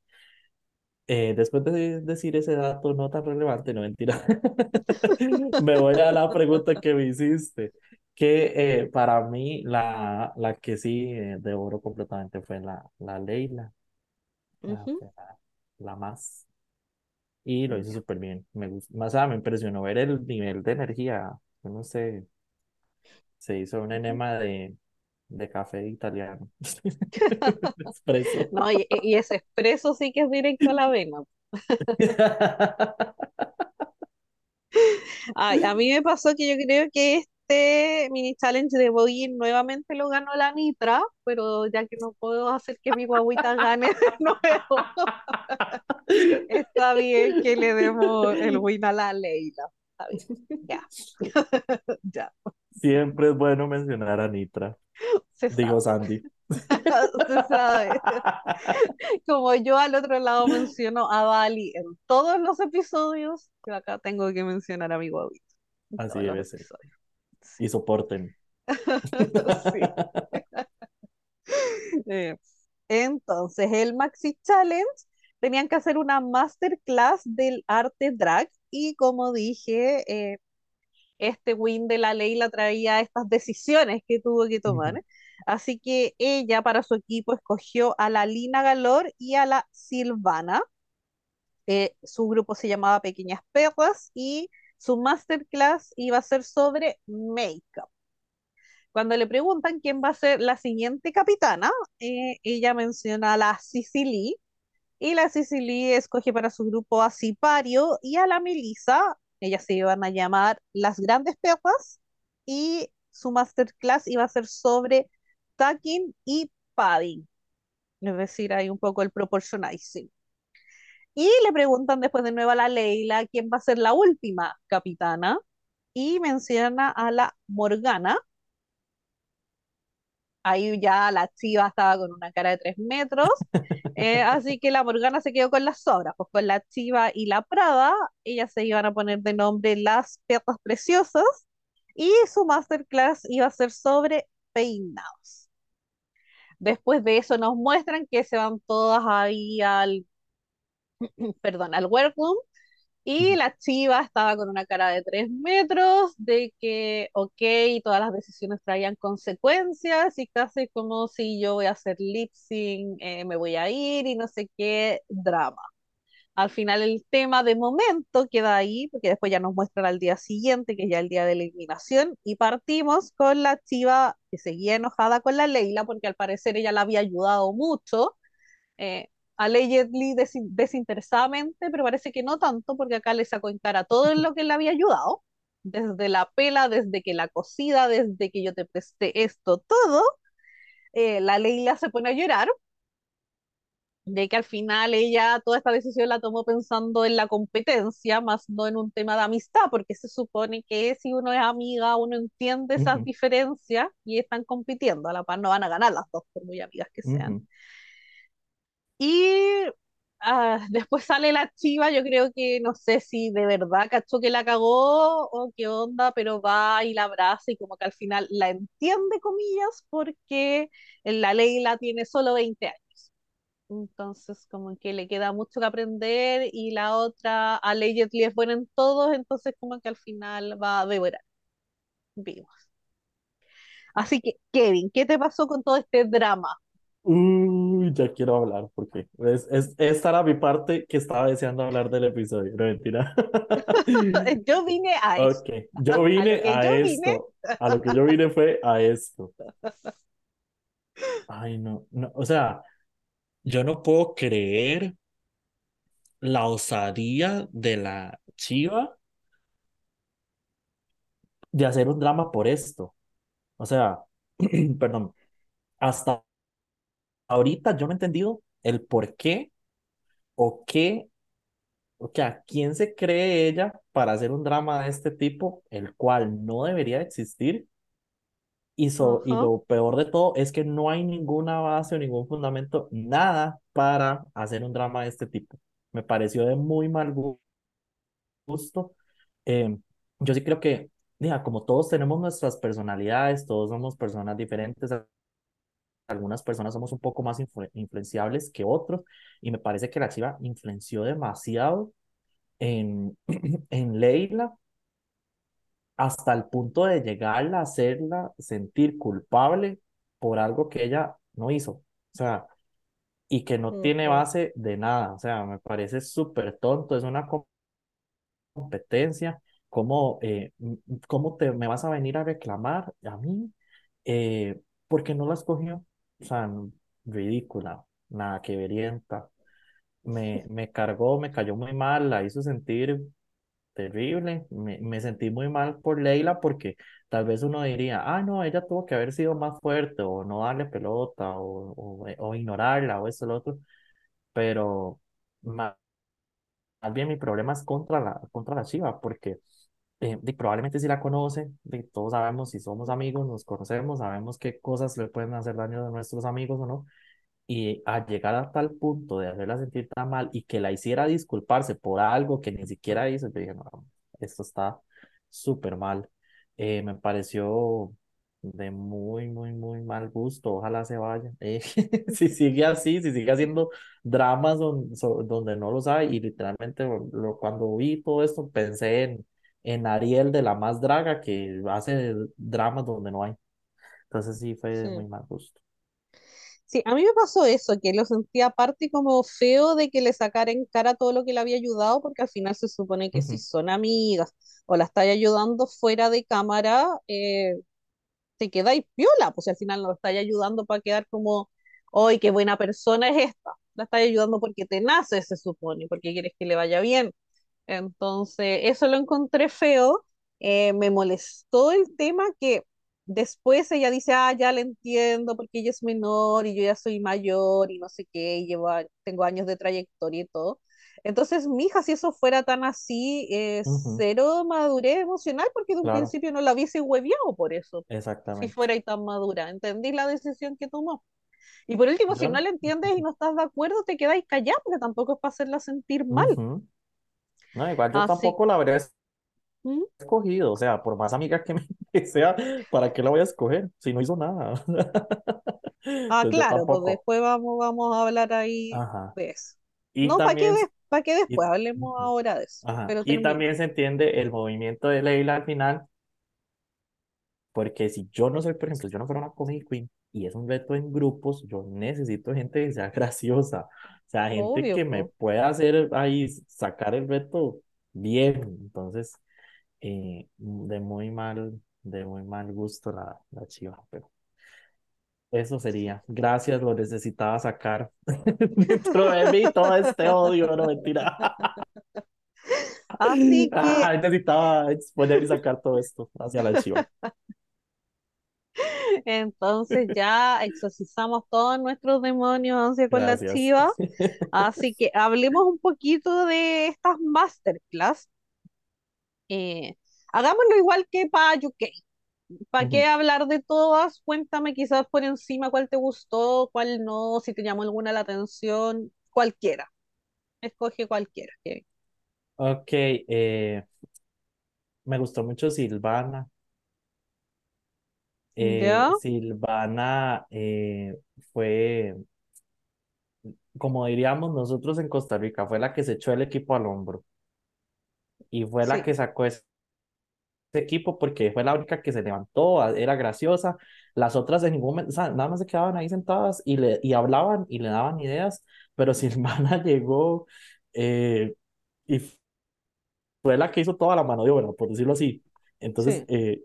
Eh, después de decir ese dato no tan relevante, no mentira, me voy a la pregunta que me hiciste, que eh, para mí la, la que sí eh, devoró completamente fue la, la Leila, la, Ujú. la, la más, y lo hizo Ya. súper bien, me gustó, más me impresionó ver el nivel de energía, yo no sé, se hizo un Ujú. enema de, de café italiano, espresso. No, y, y ese expreso sí que es directo a la vena. Ay, a mí me pasó que yo creo que este mini challenge de voguing nuevamente lo ganó la Nitra, pero ya que no puedo hacer que mi guagüita gane de nuevo, está bien que le demos el win a la Leila. Está bien, ya, ya, Siempre es bueno mencionar a Nitra, se digo sabe, Sandy. se sabe. Como yo al otro lado menciono a Dali en todos los episodios, yo acá tengo que mencionar a mi guaguita Así debe ser. episodios. Y soporten. Eh, Entonces, el Maxi Challenge tenían que hacer una masterclass del arte drag y como dije, eh, este win de la Leila traía estas decisiones que tuvo que tomar. Así que ella para su equipo escogió a la Lina Galor y a la Silvana. Eh, su grupo se llamaba Pequeñas Perras y su masterclass iba a ser sobre make-up. Cuando le preguntan quién va a ser la siguiente capitana, eh, ella menciona a la Sicily y la Sicily escoge para su grupo a Sipario y a la Melissa. Ellas se iban a llamar las grandes perras y su masterclass iba a ser sobre tucking y padding, es decir, hay un poco el proportionizing. Y le preguntan después de nuevo a la Leila quién va a ser la última capitana y menciona a la Morgana ahí ya la chiva estaba con una cara de tres metros, eh, así que la Morgana se quedó con las sobras, pues con la chiva y la Prada, ellas se iban a poner de nombre las perras preciosas, y su masterclass iba a ser sobre peinados. Después de eso nos muestran que se van todas ahí al, perdón, al workroom y la chiva estaba con una cara de tres metros, de que, ok, todas las decisiones traían consecuencias y casi como si yo voy a hacer lip sync, eh, me voy a ir y no sé qué drama. Al final el tema de momento queda ahí, porque después ya nos muestran al día siguiente, que es ya el día de la eliminación, y partimos con la chiva que seguía enojada con la Leila, porque al parecer ella la había ayudado mucho. Eh, allegedly desinteresadamente, pero parece que no tanto, porque acá le sacó en cara todo lo que le había ayudado, desde la pela, desde que la cocida, desde que yo te presté esto, todo. Eh, la Leila se pone a llorar, de que al final ella toda esta decisión la tomó pensando en la competencia, más no en un tema de amistad, porque se supone que si uno es amiga, uno entiende esas diferencias y están compitiendo, a la par no van a ganar las dos, por muy amigas que sean. Y ah, después sale la chiva, yo creo que no sé si de verdad cachó que la cagó o qué onda, pero va y la abraza y como que al final la entiende, comillas, porque la Leila tiene solo 20 años. Entonces, como que le queda mucho que aprender y la otra, allegedly es buena en todos, entonces como que al final va a devorar. Vimos. Así que, Kevin, ¿qué te pasó con todo este drama? Uy, ya quiero hablar porque es, es, esta era mi parte que estaba deseando hablar del episodio, no mentira. Yo vine a esto. Yo vine a, esto. A lo que yo vine fue a esto. Ay, no, no, o sea, yo no puedo creer la osadía de la chiva de hacer un drama por esto. O sea, perdón, hasta ahorita yo no he entendido el por qué o qué, o sea, quién se cree ella para hacer un drama de este tipo, el cual no debería existir. Y, y lo peor de todo es que no hay ninguna base o ningún fundamento, nada para hacer un drama de este tipo. Me pareció de muy mal gusto. Em, yo sí creo que, diga, como todos tenemos nuestras personalidades, todos somos personas diferentes, algunas personas somos un poco más influenciables que otros y me parece que la chiva influenció demasiado en, en Leila hasta el punto de llegarla a hacerla sentir culpable por algo que ella no hizo. O sea, y que no tiene base de nada. O sea, me parece súper tonto. Es una competencia. ¿Cómo, eh, cómo te, me vas a venir a reclamar a mí? Eh, porque no la escogió o sea, ridícula, nada que verienta. Me, me cargó, me cayó muy mal, la hizo sentir terrible. Me, me sentí muy mal por Leila porque tal vez uno diría, ah, no, ella tuvo que haber sido más fuerte o no darle pelota o, o, o ignorarla o eso, lo otro. Pero más, más bien mi problema es contra la, contra la Chiva porque eh, probablemente si la conoce, todos sabemos si somos amigos, nos conocemos, sabemos qué cosas le pueden hacer daño a nuestros amigos o no. Y a llegar a tal punto de hacerla sentir tan mal y que la hiciera disculparse por algo que ni siquiera hizo, yo dije, no, esto está súper mal. Eh, me pareció de muy, muy, muy mal gusto. Ojalá se vaya. Eh, si sigue así, si sigue haciendo dramas donde, no lo sabe, y literalmente cuando vi todo esto pensé en en Ariel de la más draga que hace dramas donde no hay. Entonces sí fue muy mal gusto. Sí, a mí me pasó eso, que lo sentía aparte como feo de que le sacara en cara todo lo que le había ayudado, porque al final se supone que si son amigas o la estáis ayudando fuera de cámara, eh, te quedáis piola, pues al final no la estáis ayudando para quedar como, hoy qué buena persona es esta! La estáis ayudando porque te nace, se supone, porque quieres que le vaya bien. Entonces, eso lo encontré feo. Eh, me molestó el tema que después ella dice, ah, ya le entiendo porque ella es menor y yo ya soy mayor y no sé qué, y llevo, tengo años de trayectoria y todo. Entonces, mija, si eso fuera tan así, eh, Ujú, cero madurez emocional, porque de un claro, principio no la hubiese hueviado por eso, si exactamente. fuera ahí tan madura. Entendí la decisión que tomó. Y por último, si no la entiendes y no estás de acuerdo, te quedáis callado, porque tampoco es para hacerla sentir mal. ujú. No, igual yo Así, tampoco la habría ¿Mm? escogido, o sea, por más amiga que, me, que sea, ¿para qué la voy a escoger si no hizo nada? ah, Entonces claro, pues después vamos, vamos a hablar ahí Ajá. de eso. Y No, ¿para qué, para qué después? y, Hablemos ahora de eso, ajá. pero Y también se entiende el movimiento de Leila al final, porque si yo no soy, por ejemplo, si yo no fuera una comedy queen y es un reto en grupos, yo necesito gente que sea graciosa, o sea, gente Obvio, que me pueda hacer ahí sacar el reto bien. Entonces, eh, de muy mal, de muy mal gusto la, la chiva, pero eso sería. Gracias, lo necesitaba sacar dentro de mí todo este odio, no mentira. Así que Ay, necesitaba exponer y sacar todo esto hacia la chiva. Entonces ya exorcizamos todos nuestros demonios ansia con la Gracias. chiva. Así que hablemos un poquito de estas masterclass. Eh, hagámoslo igual que para UK. ¿Para qué hablar de todas? Cuéntame quizás por encima cuál te gustó, cuál no, si te llamó alguna la atención, cualquiera. Escoge cualquiera. que- Ok, eh, me gustó mucho Silvana. Eh. Silvana eh, fue, como diríamos nosotros en Costa Rica, fue la que se echó el equipo al hombro y fue la que sacó ese equipo porque fue la única que se levantó, era graciosa. Las otras en ningún momento, sea, nada más se quedaban ahí sentadas y, le, y hablaban y le daban ideas, pero Silvana llegó eh, y fue la que hizo toda la mano de obra, por decirlo así. Entonces, sí. eh,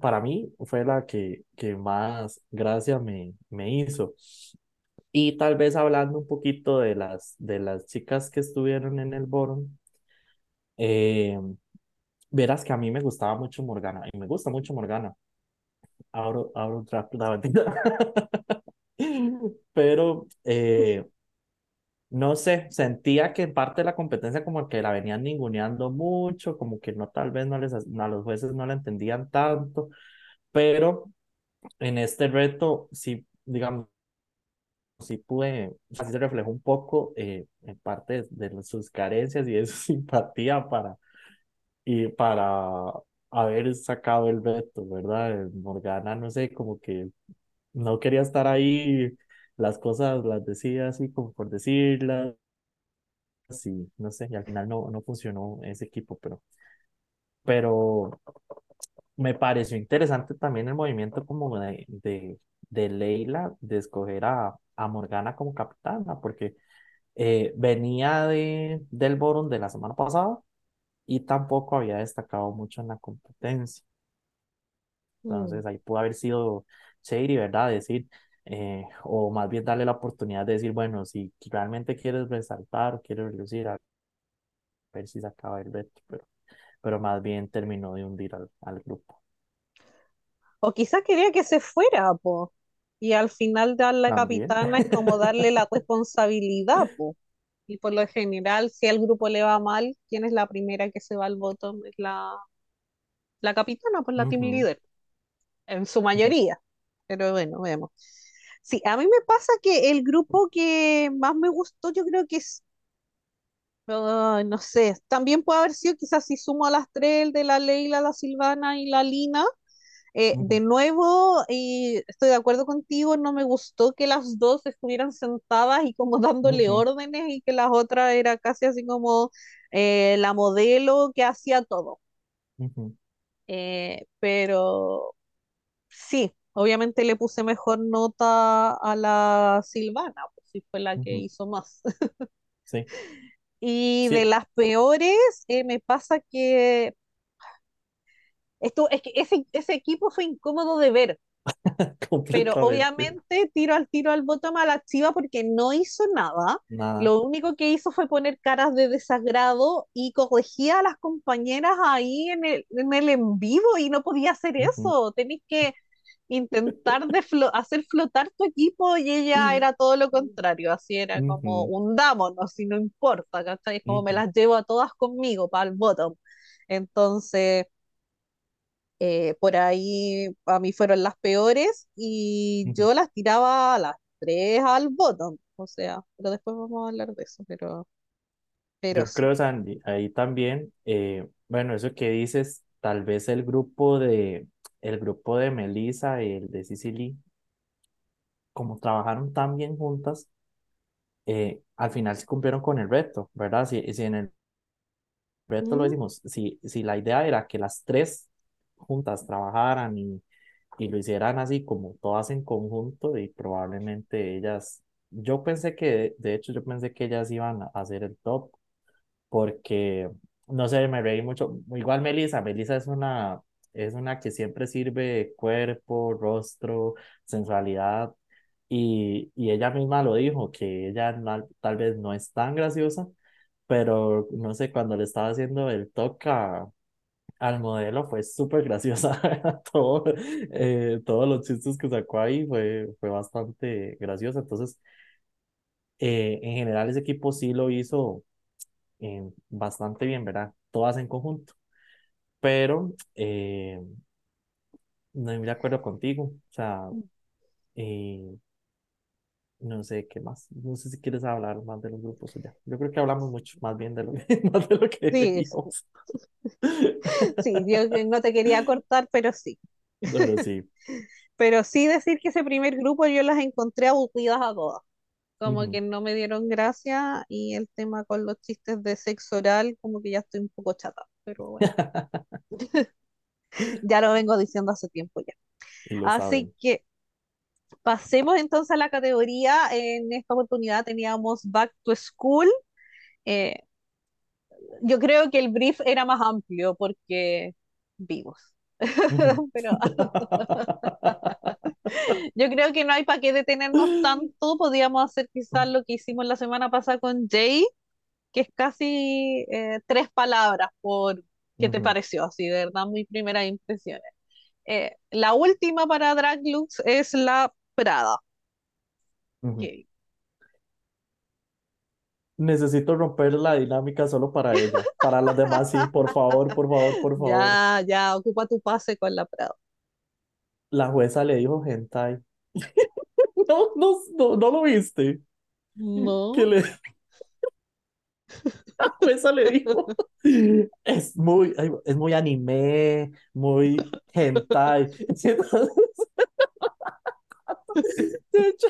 para mí fue la que, que más gracia me, me hizo. Y tal vez hablando un poquito de las, de las chicas que estuvieron en el Boron, eh, verás que a mí me gustaba mucho Morgana, y me gusta mucho Morgana. Out of draft, la. Pero eh, no sé, sentía que en parte de la competencia como que la venían ninguneando mucho, como que no, tal vez no les, a los jueces no la entendían tanto, pero en este reto sí, digamos, sí pude, así se reflejó un poco eh, en parte de, de sus carencias y de su simpatía para, y para haber sacado el reto, ¿verdad? Morgana, no sé, como que no quería estar ahí, las cosas las decía así como por decirlas, y no sé, y al final no, no funcionó ese equipo, pero, pero me pareció interesante también el movimiento como de, de, de Leila de escoger a, a Morgana como capitana, porque eh, venía de, del Boron de la semana pasada y tampoco había destacado mucho en la competencia. Mm. Entonces ahí pudo haber sido shady, ¿verdad? Decir, eh, o más bien darle la oportunidad de decir, bueno, si realmente quieres resaltar o quieres relucir, a ver si se acaba el reto, pero, pero más bien terminó de hundir al, al grupo. O quizás quería que se fuera, po. Y al final dar la También. capitana es como darle la responsabilidad, po. Y por lo general, si al grupo le va mal, ¿quién es la primera que se va al bottom? Es la, la capitana, pues la team Ujú, líder, en su mayoría. Pero bueno, vemos. Sí, a mí me pasa que el grupo que más me gustó, yo creo que es, ay, no sé, también puede haber sido quizás si sumo a las tres, el de la Leila, la Silvana y la Lina Eh, de nuevo, y estoy de acuerdo contigo, no me gustó que las dos estuvieran sentadas y como dándole órdenes y que la otra era casi así como eh, la modelo que hacía todo. Eh, pero sí, obviamente le puse mejor nota a la Silvana, pues sí fue la que hizo más. Sí, Y de las peores, eh, me pasa que esto, es que ese, ese equipo fue incómodo de ver. pero obviamente tiro al tiro al bottom a la chiva porque no hizo nada. Nada. Lo único que hizo fue poner caras de desagrado y corregía a las compañeras ahí en el en, el en vivo y no podía hacer eso. Tenéis que, intentar de hacer flotar tu equipo y ella era todo lo contrario, así era como hundámonos, si no importa, ¿cachai? Es como me las llevo a todas conmigo para el bottom. Entonces, eh, por ahí a mí fueron las peores y yo las tiraba a las tres al bottom, o sea, pero después vamos a hablar de eso, pero... pero Yo creo, Sandy, ahí también, eh, bueno, eso que dices, tal vez el grupo de, el grupo de Melissa y el de Cicely, como trabajaron tan bien juntas, eh, al final se cumplieron con el reto, ¿verdad? Si, si en el reto lo decimos, si, si la idea era que las tres juntas trabajaran y, y lo hicieran así como todas en conjunto y probablemente ellas, yo pensé que, de hecho yo pensé que ellas iban a hacer el top porque, no sé, me reí mucho, igual Melissa, Melissa es una, es una que siempre sirve cuerpo, rostro, sensualidad y, y ella misma lo dijo, que ella tal vez no es tan graciosa, pero no sé, cuando le estaba haciendo el toca al modelo fue súper graciosa. Todo, eh, todos los chistes que sacó ahí fue, fue bastante gracioso. Entonces, eh, en general ese equipo sí lo hizo eh, bastante bien, ¿verdad? Todas en conjunto. Pero no estoy de acuerdo contigo. O sea, no sé qué más. No sé si quieres hablar más de los grupos o ya. Yo creo que hablamos mucho más bien de lo, más de lo que sí. sí, yo no te quería cortar, pero sí. Pero sí. Pero sí decir que ese primer grupo yo las encontré aburridas a todas. Como que no me dieron gracia y el tema con los chistes de sexo oral, como que ya estoy un poco chata. Pero bueno. ya lo vengo diciendo hace tiempo ya. Así que Pasemos entonces a la categoría. En esta oportunidad teníamos Back to School. Eh, yo creo que el brief era más amplio porque vivos. Pero yo creo que no hay para qué detenernos tanto. Podíamos hacer quizás lo que hicimos la semana pasada con Jay, que es casi eh, tres palabras por qué te pareció, así, de verdad, muy primeras impresiones. Eh, la última para Draglux es la Prada. Necesito romper la dinámica solo para ella. Para las demás, sí, por favor, por favor, por favor. Ya, ya, ocupa tu pase con la Prada. La jueza le dijo hentai. No, no, no, no lo viste. No. le... Jueza le dijo, es muy, es muy anime, muy hentai. De hecho,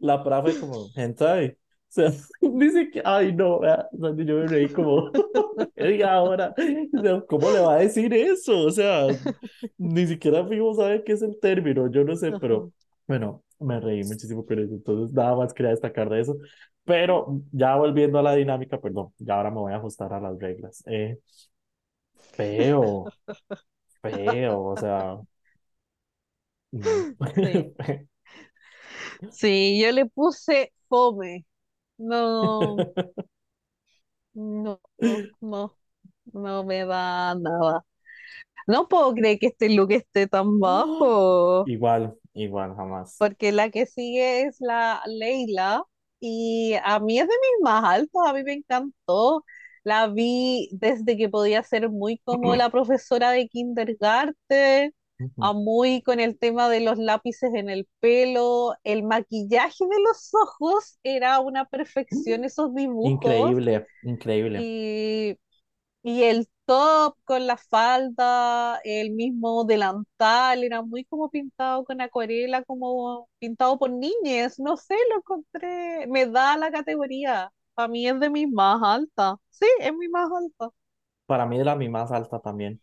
la profe como, hentai. O sea, dice que, ay no, yo me reí como, y ahora, ¿cómo le va a decir eso? O sea, ni siquiera fuimos saber qué es el término, yo no sé, pero bueno, me reí muchísimo con eso, entonces nada más quería destacar de eso, pero ya volviendo a la dinámica, perdón, ya ahora me voy a ajustar a las reglas. Eh, feo, feo, o sea, Sí, yo le puse fome. No, no, no, no me da nada. No puedo creer que este look esté tan bajo. Igual, igual, jamás. Porque la que sigue es la Leila y a mí es de mis más altos, a mí me encantó. La vi desde que podía ser muy como la profesora de kindergarten a muy con el tema de los lápices en el pelo, el maquillaje de los ojos era una perfección, esos dibujos. Increíble, increíble. Y, y el top con la falda, el mismo delantal, era muy como pintado con acuarela, como pintado por niñas, no sé, lo encontré, me da la categoría. Para mí es de mi más alta. Sí, es mi más alta. Para mí es la mi más alta también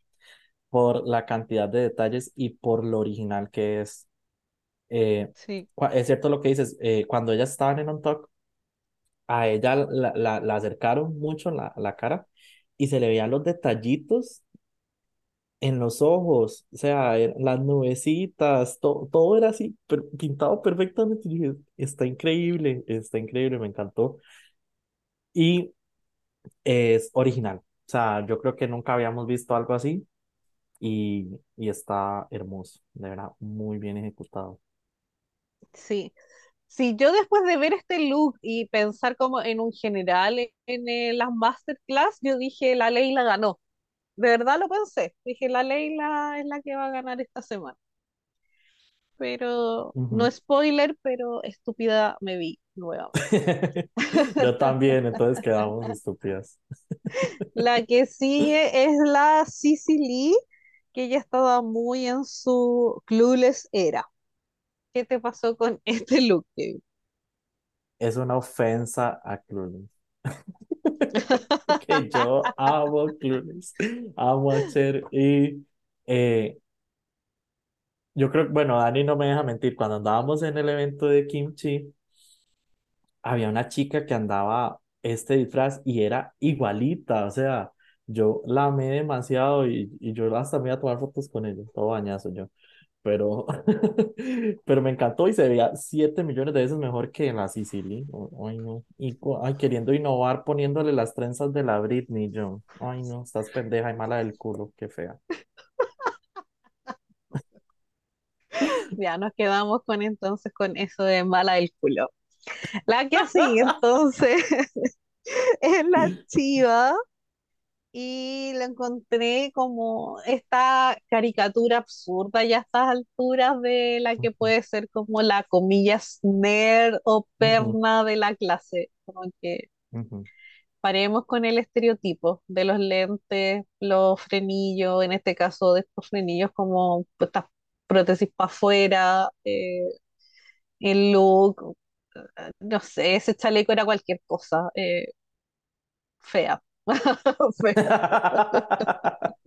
por la cantidad de detalles y por lo original que es. Eh, sí. Es cierto lo que dices, eh, cuando ellas estaban en un talk, a ella la, la, la acercaron mucho la, la cara y se le veían los detallitos en los ojos, o sea, las nubecitas, todo era así, pintado perfectamente. Está increíble, está increíble, me encantó. Y es original, o sea, yo creo que nunca habíamos visto algo así y, y está hermoso, de verdad, muy bien ejecutado. Sí. Sí, yo después de ver este look y pensar como en un general en, en las masterclass, yo dije, la Leila ganó. De verdad lo pensé. Dije, la Leila es la que va a ganar esta semana. Pero no Ujú. spoiler, pero estúpida me vi nuevamente. Yo también, entonces quedamos estúpidas. La que sigue es la Cici Lee, que ella estaba muy en su clueless era. ¿Qué te pasó con este look, Kevin? Es una ofensa a Clueless. Que yo amo Clueless, amo a Cher y eh, yo creo, bueno, Dani no me deja mentir, cuando andábamos en el evento de Kimchi, había una chica que andaba este disfraz y era igualita, o sea, yo la amé demasiado y, y yo hasta me iba a tomar fotos con ella, todo bañazo yo, pero, pero me encantó y se veía 7 millones de veces mejor que en la Sicily, ay no, y ay, queriendo innovar poniéndole las trenzas de la Britney, yo, ay no, estás pendeja y mala del culo, qué fea. Ya nos quedamos con entonces con eso de mala del culo. La que sigue entonces es la chiva y la encontré como esta caricatura absurda ya a estas alturas de la que puede ser como la comillas nerd o perna de la clase. Como que paremos con el estereotipo de los lentes, los frenillos, en este caso de estos frenillos como estas prótesis para afuera, eh, el look, eh, no sé, ese chaleco era cualquier cosa, eh, fea,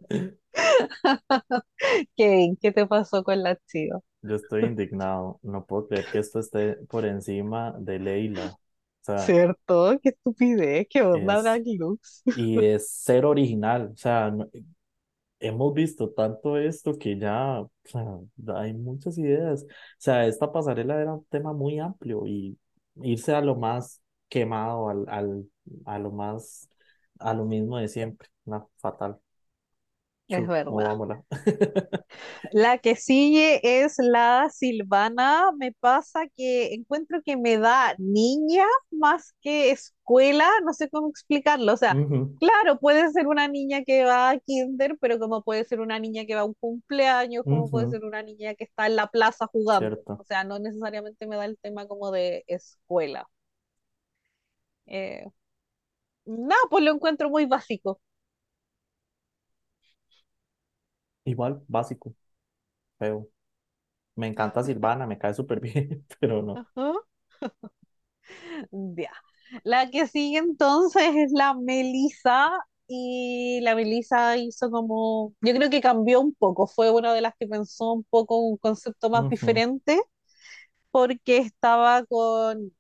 Kevin, ¿qué te pasó con la chiva? Yo estoy indignado. No puedo creer que esto esté por encima de Leila. O sea, ¿Cierto? Qué estupidez, qué onda es. Black Lux. Y es ser original. O sea, no- hemos visto tanto esto que ya, o sea, hay muchas ideas. O sea, esta pasarela era un tema muy amplio y irse a lo más quemado, al, al, a lo más, a lo mismo de siempre. No, fatal. Es verdad. La que sigue es la Silvana. Me pasa que encuentro que me da niña más que escuela, no sé cómo explicarlo. O sea, claro, puede ser una niña que va a kinder, pero como puede ser una niña que va a un cumpleaños, como puede ser una niña que está en la plaza jugando. O sea, no necesariamente me da el tema como de escuela. Eh, no, pues lo encuentro muy básico. Igual, básico, feo. Me encanta Silvana, me cae súper bien, pero no. Ajá. Ya. La que sigue entonces es la Melissa y la Melissa hizo como, yo creo que cambió un poco, fue una de las que pensó un poco un concepto más Ujú, diferente porque estaba con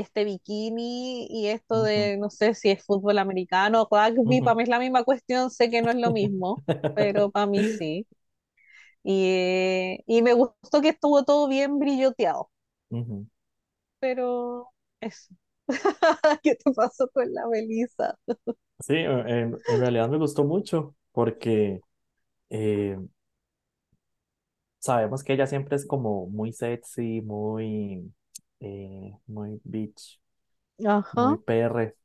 este bikini y esto de, no sé si es fútbol americano o rugby, para mí es la misma cuestión, sé que no es lo mismo, pero para mí sí. Y, y me gustó que estuvo todo bien brilloteado, pero eso. ¿Qué te pasó con la Melissa? Sí, en, en realidad me gustó mucho porque eh, sabemos que ella siempre es como muy sexy, muy, eh, muy bitch, muy. PR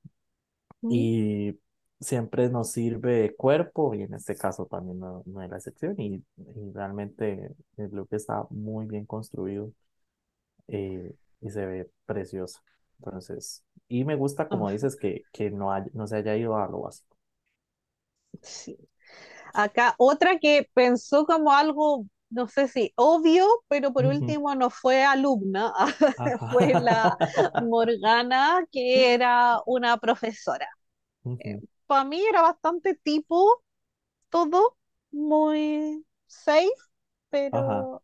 mm, y siempre nos sirve cuerpo y en este caso también no, no es la excepción y, y realmente el look está muy bien construido eh, y se ve preciosa. Entonces, y me gusta, como Ajá. dices, que, que no, hay- no se haya ido a lo básico. Sí. Acá otra que pensó como algo, no sé si obvio, pero por último no fue alumna, fue la. Morgana, que era una profesora. Ujú, Para mí era bastante tipo, todo muy safe, Ajá, pero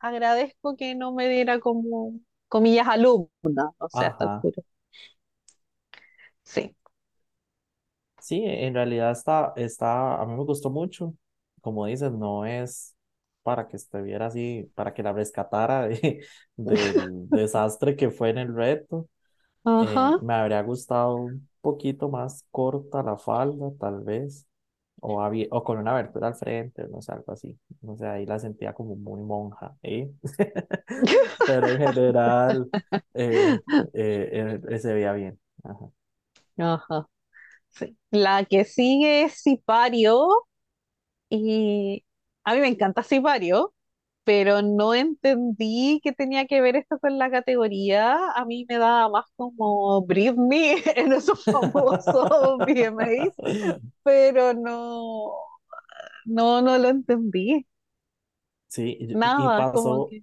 agradezco que no me diera como, comillas, alumna, o sea. Sí. Sí, en realidad está, está, a mí me gustó mucho. Como dices, no es para que estuviera así, para que la rescatara de, del desastre que fue en el reto. Eh, Ajá. me habría gustado un poquito más corta la falda, tal vez. o, o con una abertura al frente, no sé, algo así. No sé, ahí la sentía como muy monja, ¿eh? Pero en general eh, eh, eh, se veía bien. Ajá. Ajá, sí. La que sigue es Sipario y a mí me encanta Sipario, pero no entendí que tenía que ver esto con la categoría. A mí me daba más como Britney en esos famosos VMAs, pero no, no, no lo entendí. Sí, y, y Nada, como pasó, que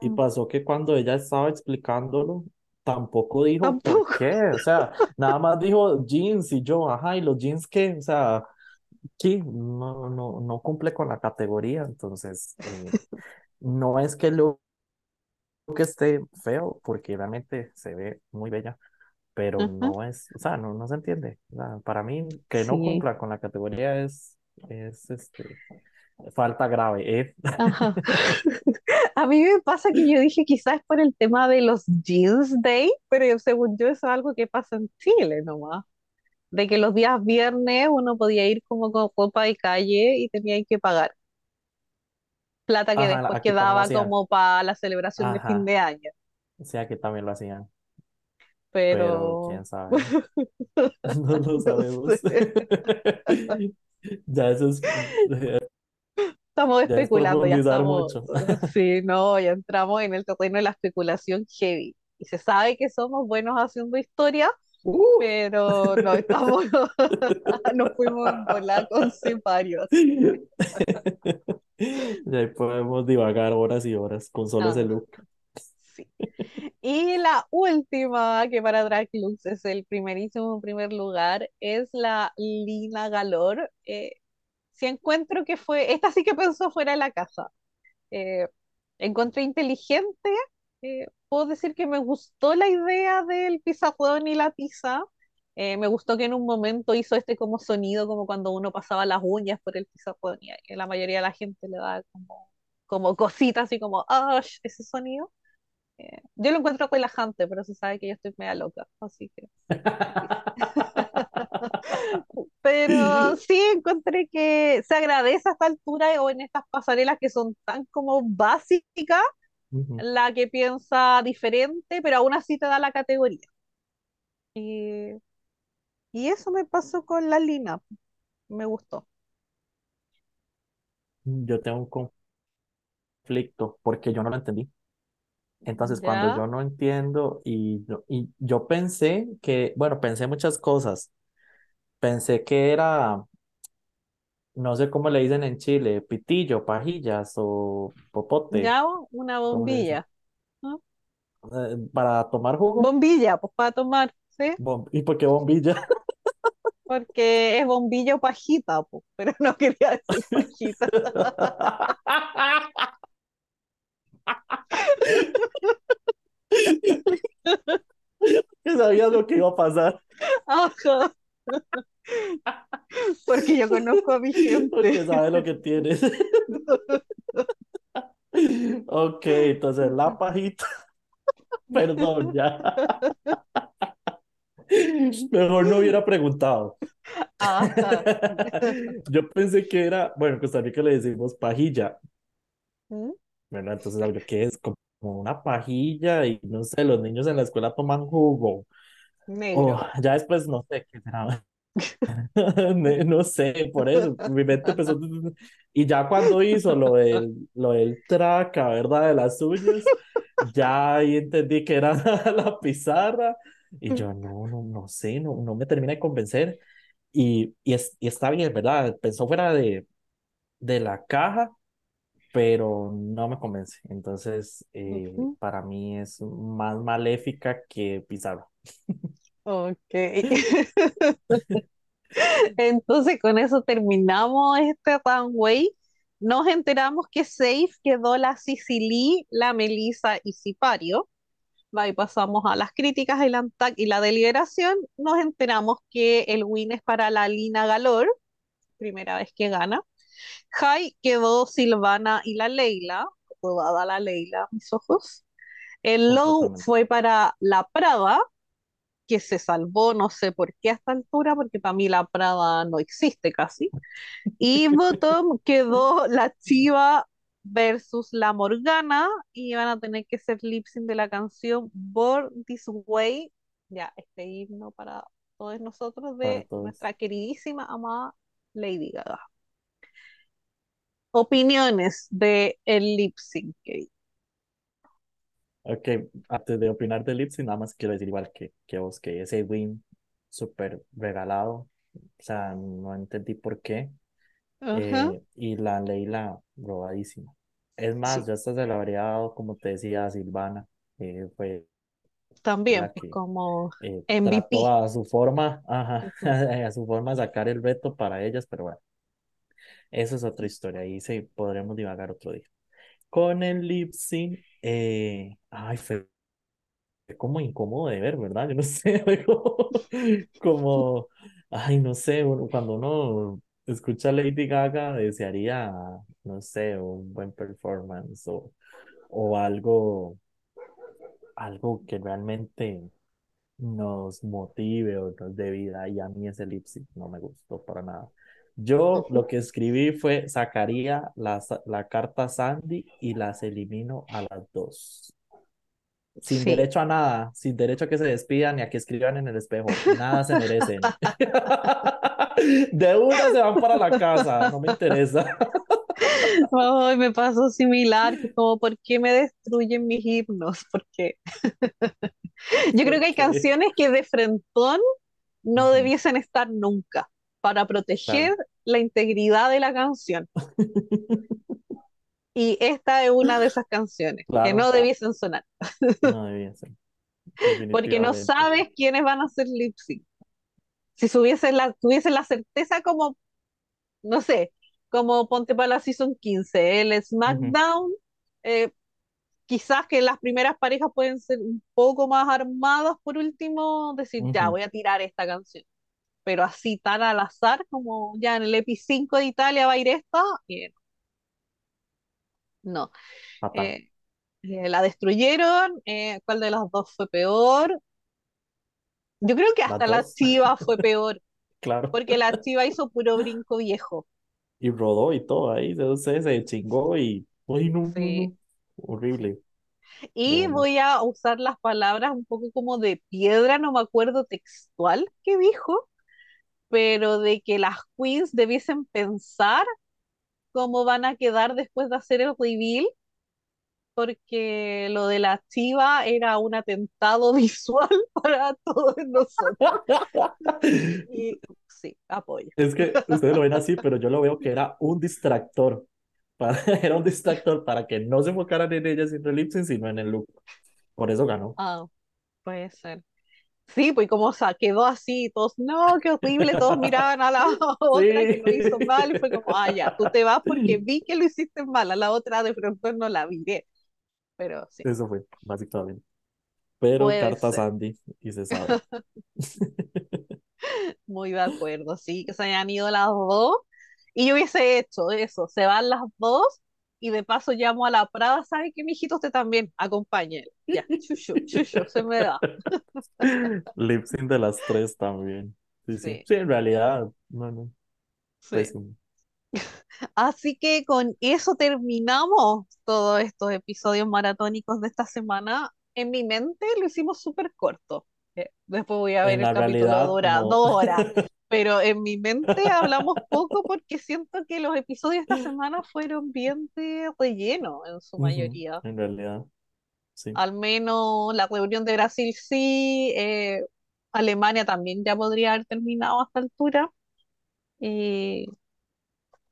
y mm, pasó que cuando ella estaba explicándolo, tampoco dijo por tampoco. qué, o sea, nada más dijo jeans y yo, ajá, ¿y los jeans qué? O sea, ¿qué? No, no, no cumple con la categoría, entonces, eh, no es que lo que esté feo, porque realmente se ve muy bella, pero Ajá, no es, o sea, no, no se entiende. O sea, para mí, que no sí, cumpla con la categoría es, es este, falta grave, ¿eh? ajá. A mí me pasa que yo dije quizás por el tema de los Jeans Day, pero según yo eso es algo que pasa en Chile nomás. De que los días viernes uno podía ir como con ropa de calle y tenía que pagar plata que Ajá, después aquí también lo quedaba hacían. como para la celebración de fin de año. sí, aquí también lo hacían, pero Pero quién sabe, no lo sabemos. sé, Ya eso es, estamos ya es especulando, ya profundizar estamos, mucho. sí, no, ya entramos en el terreno de la especulación heavy. Y se sabe que somos buenos haciendo historia, Uh. pero no estamos, nos fuimos en volar con que, Y ahí podemos divagar horas y horas con solo ese ajá, look. sí. Y la última, que para Drag Lux es el primerísimo primer lugar, es la Lina Galor. Eh, si encuentro que fue, esta sí que pensó fuera de la caja. Eh, encontré inteligente. Eh, puedo decir que me gustó la idea del pizarrón y la pizza. Eh, me gustó que en un momento hizo este como sonido, como cuando uno pasaba las uñas por el pizarrón y a la mayoría de la gente le da como, como cositas, así como, ah, ese sonido. Eh, yo lo encuentro relajante, pero se sabe que yo estoy media loca, así que. Pero sí encontré que se agradece a esta altura o en estas pasarelas que son tan como básicas, La que piensa diferente, pero aún así te da la categoría. Y, y eso me pasó con la Lina, me gustó. Yo tengo un conflicto porque yo no lo entendí. Entonces, cuando yo no entiendo y, yo- y yo pensé que, bueno, pensé muchas cosas. Pensé que era, no sé cómo le dicen en Chile, pitillo, pajillas o popote, ¿Ya? Una bombilla. ¿no? Eh, para tomar jugo. Bombilla, pues para tomar, ¿sí? Bom- ¿Y por qué bombilla? Porque es bombilla o pajita, pues, pero no quería decir pajita. Que sabías lo que iba a pasar, Ajá, porque yo conozco a mi gente. porque sabes lo que tienes. Ok, entonces la pajita, perdón, ya. Mejor no hubiera preguntado. Yo pensé que era, bueno, en Costa Rica le decimos pajilla, ¿Mm? ¿verdad? Entonces, algo que es como una pajilla y no sé, los niños en la escuela toman jugo. O Negro. ya después no sé qué será. No sé, por eso, mi mente empezó. Y ya cuando hizo lo del, lo del traca, ¿verdad? De las uñas, ya ahí entendí que era la pizarra. Y yo, no, no, no sé, no, no me termina de convencer. Y, y, es, y está bien, ¿verdad? Pensó fuera de, de la caja, pero no me convence. Entonces, eh, Ujú. para mí es más maléfica que pizarra. Ok. Entonces con eso terminamos este runway. Nos enteramos que safe quedó la Sicily, la Melissa y Sipario. Ahí pasamos a las críticas y la, anta- y la deliberación. Nos enteramos que el win es para la Lina Galor, primera vez que gana. High quedó Silvana y la Leila, rodada la Leila, mis ojos. El low fue para la Prada que se salvó, no sé por qué a esta altura, porque para mí la Prada no existe casi. Y bottom quedó la Chiva versus la Morgana y van a tener que ser lip sync de la canción Born This Way, ya, este himno para todos nosotros de todos. nuestra queridísima amada Lady Gaga. Opiniones de el lip sync. Kevin. Ok, antes de opinar de Lipsy, nada más quiero decir igual que, que vos, que ese win súper regalado, o sea, no entendí por qué, Ajá, eh, y la Leila robadísima. Es más, sí, yo hasta se la habría dado, como te decía, Silvana, fue también, que como eh, MVP. a su forma, ajá, a su forma sacar el reto para ellas, pero bueno, eso es otra historia, ahí sí podremos divagar otro día. Con el lip sync, eh, ay, fue como incómodo de ver, ¿verdad? Yo no sé, como, como, ay, no sé, cuando uno escucha a Lady Gaga, desearía, no sé, un buen performance o, o algo, algo que realmente nos motive o nos dé vida, y a mí ese lip sync no me gustó para nada. Yo lo que escribí fue, sacaría la, la carta Sandy y las elimino a las dos. Sin Sí, derecho a nada, sin derecho a que se despidan ni a que escriban en el espejo. Nada se merecen. De una se van para la casa, no me interesa. Ay, me pasó similar, como, ¿por qué me destruyen mis himnos? Porque yo creo que hay canciones que de frentón no debiesen estar nunca para claro. proteger la integridad de la canción. Y esta es una de esas canciones que no Claro, debiesen sonar, no ser, porque no sabes quiénes van a hacer lip sync. Si tuviesen la, tuviesen la certeza como, no sé, como ponte para la Season 15, el SmackDown, eh, quizás que las primeras parejas pueden ser un poco más armadas, por último, decir, ya, voy a tirar esta canción. Pero así tan al azar, como ya en el EPI 5 de Italia va a ir esta, eh, no. Eh, eh, la destruyeron, ¿cuál de las dos fue peor? Yo creo que hasta la Chiva fue peor, claro. porque la Chiva hizo puro brinco viejo. Y rodó y todo ahí, sé, se chingó y, ay, no, Sí. no. Horrible, Y voy a usar las palabras un poco como de piedra, no me acuerdo textual que dijo, pero de que las queens debiesen pensar cómo van a quedar después de hacer el reveal, porque lo de la chiva era un atentado visual para todos nosotros. Y sí, apoyo. Es que ustedes lo ven así, pero yo lo veo que era un distractor. Para, era un distractor para que no se enfocaran en ella lip sync, sino en el look. Por eso ganó. Ah, puede ser. Sí, pues como o sea, quedó así, todos, no, qué horrible, todos miraban a la otra que Sí. lo hizo mal y fue como, ah, ya, tú te vas porque vi que lo hiciste mal, a la otra de pronto no la viré, pero sí, Eso fue, básicamente. Pero puede carta ser, Sandy, y se sabe. muy de acuerdo, sí, que se hayan ido las dos, y yo hubiese hecho eso, se van las dos, y de paso llamo a la Prada, ¿sabe qué, mijito? Usted también, acompáñenla, ya, chuchu, chuchu, se me da, Lip sync de las tres también. Sí, sí. sí, Sí, en realidad, no, no, sí. Así que con eso terminamos todos estos episodios maratónicos de esta semana. En mi mente lo hicimos súper corto. Eh, Después voy a ver En el capítulo, realidad, dura no. dos horas. Pero en mi mente hablamos poco porque siento que los episodios de esta semana fueron bien de relleno en su mayoría. En realidad, sí. Al menos la reunión de Brasil sí, eh, Alemania también ya podría haber terminado a esta altura. Y,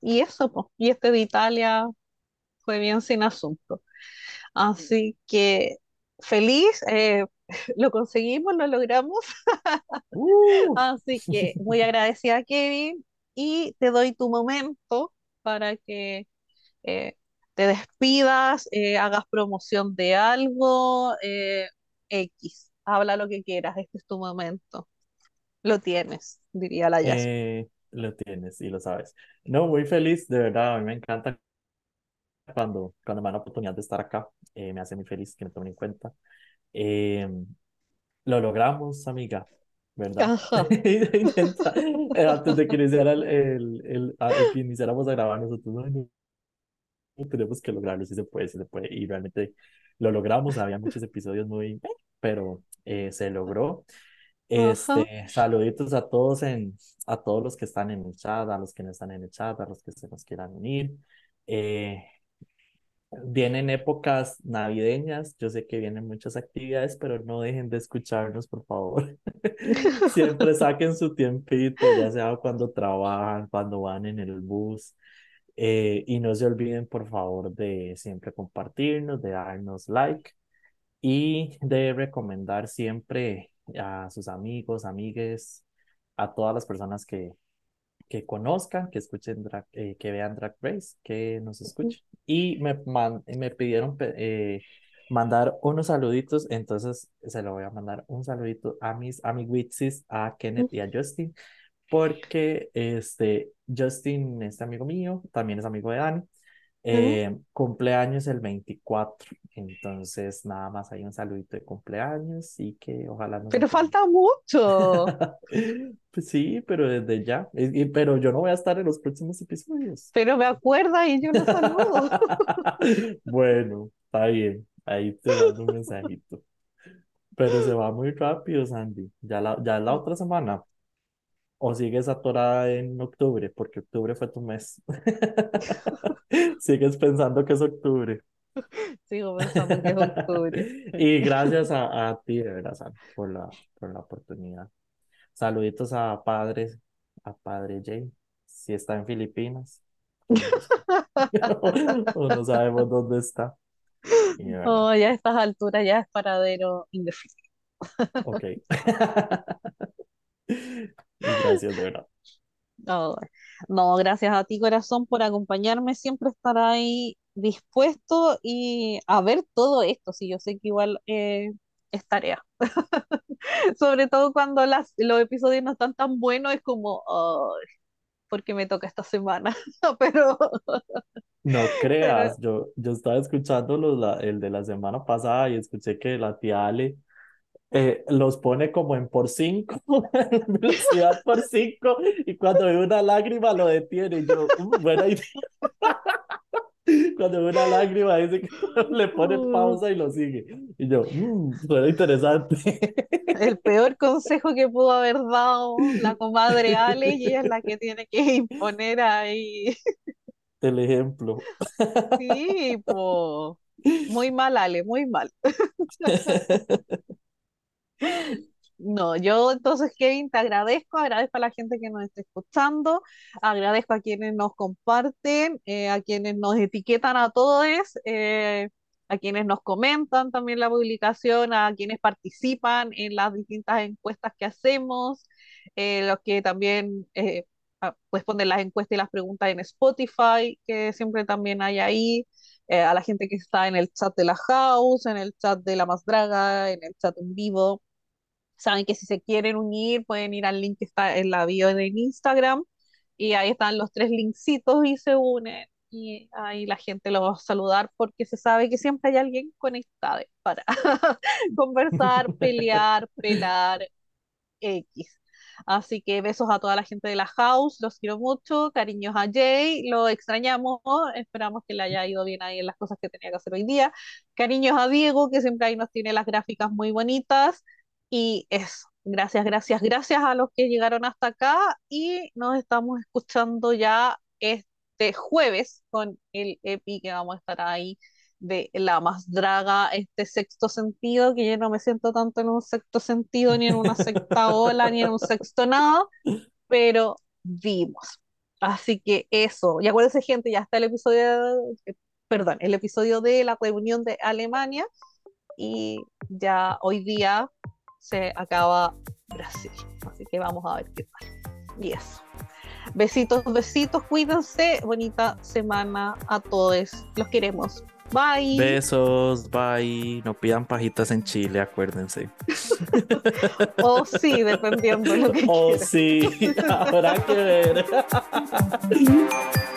y eso, pues. Y este de Italia fue bien sin asunto. Así que feliz, eh, lo conseguimos, lo logramos. Uh. Así que muy agradecida, Kevin, y te doy tu momento para que eh, te despidas, eh, hagas promoción de algo, eh, X, habla lo que quieras, este es tu momento. Lo tienes, diría la Jazz. Eh, lo tienes y lo sabes. No, muy feliz, de verdad, a mí me encanta cuando, cuando me dan la oportunidad de estar acá, eh, me hace muy feliz que me tomen en cuenta. Eh, lo logramos, amiga, ¿verdad? Intenta, eh, antes de que, iniciara el, el, el, a- que iniciáramos a grabar nosotros, "Ay, no, tenemos que lograrlo, sí se puede, sí se puede, y realmente lo logramos, había muchos episodios muy, eh, pero eh, se logró. Ajá. Este, saluditos a todos en, a todos los que están en el chat, a los que no están en el chat, a los que se nos quieran unir. Eh, vienen épocas navideñas, yo sé que vienen muchas actividades, pero no dejen de escucharnos, por favor. Siempre saquen su tiempito, ya sea cuando trabajan, cuando van en el bus. Eh, y no se olviden, por favor, de siempre compartirnos, de darnos like y de recomendar siempre a sus amigos, amigues, a todas las personas que, que conozcan, que escuchen, drag, eh, que vean Drag Race, que nos escuchen. Y me, man- me pidieron eh, mandar unos saluditos, entonces se lo voy a mandar un saludito a mis amiguitzis, a Kenneth y a Justin, porque este, Justin, este amigo mío, también es amigo de Dani. Eh, cumpleaños el 24, entonces nada más hay un saludito de cumpleaños y que ojalá nos Pero falta mucho. Pues sí, pero desde ya. Y- pero yo no voy a estar en los próximos episodios. Pero me acuerda y yo no saludo. Bueno, está bien. Ahí te mando un mensajito. Pero se va muy rápido, Sandy. Ya la, ya la otra semana. O sigues atorada en octubre, porque octubre fue tu mes. Sigues pensando que es octubre. Sigo pensando que es octubre. Y gracias a, a ti, de verdad, por la, por la oportunidad. Saluditos a padres, a padre Jay, si está en Filipinas. O no sabemos dónde está. Oh, ya a estas alturas ya es paradero indefinido. ok. Gracias, de verdad. No, no, gracias a ti, corazón, por acompañarme, siempre estar ahí dispuesto y a ver todo esto. Sí, yo sé que igual eh, es tarea. Sobre todo cuando las, los episodios no están tan buenos, es como, "Ay, ¿por qué me toca esta semana? Pero, No pero creas, yo, yo estaba escuchando los, la- el de la semana pasada y escuché que la tía Ale eh, los pone como en por cinco, en velocidad por cinco, y cuando ve una lágrima lo detiene. Y yo, "Mm, buena idea. Cuando ve una lágrima dice que le pone uh, pausa y lo sigue. Y yo, "Mm, suena interesante. el peor consejo que pudo haber dado la comadre Ale, y ella es la que tiene que imponer ahí. El ejemplo. Sí, po. Muy mal, Ale, muy mal. No, yo entonces, Kevin, te agradezco, agradezco a la gente que nos está escuchando, agradezco a quienes nos comparten, eh, a quienes nos etiquetan a todos, eh, a quienes nos comentan también la publicación, a quienes participan en las distintas encuestas que hacemos, eh, los que también ponen las encuestas y las preguntas en Spotify, que siempre también hay ahí, eh, a la gente que está en el chat de la house, en el chat de la más draga, en el chat en vivo. Saben que si se quieren unir, pueden ir al link que está en la bio de Instagram y ahí están los tres linkcitos y se unen. Y ahí la gente los va a saludar porque se sabe que siempre hay alguien conectado para conversar, pelear, pelar, X. Así que besos a toda la gente de la house, los quiero mucho, cariños a Jay, lo extrañamos, esperamos que le haya ido bien ahí en las cosas que tenía que hacer hoy día. Cariños a Diego, que siempre ahí nos tiene las gráficas muy bonitas. Y eso, gracias, gracias, gracias a los que llegaron hasta acá y nos estamos escuchando ya este jueves con el EPI que vamos a estar ahí de la más draga, este sexto sentido, que yo no me siento tanto en un sexto sentido, ni en una sexta ola, ni en un sexto nada, pero vimos. Así que eso, y acuérdense gente, ya está el episodio, eh, perdón, el episodio de la reunión de Alemania y ya hoy día se acaba Brasil. Así que vamos a ver qué tal. Y eso. Besitos, besitos, cuídense. Bonita semana a todos. Los queremos. Bye. Besos, bye. No pidan pajitas en Chile, acuérdense. O sí, dependiendo de lo que Oh, quieran. sí, habrá que ver.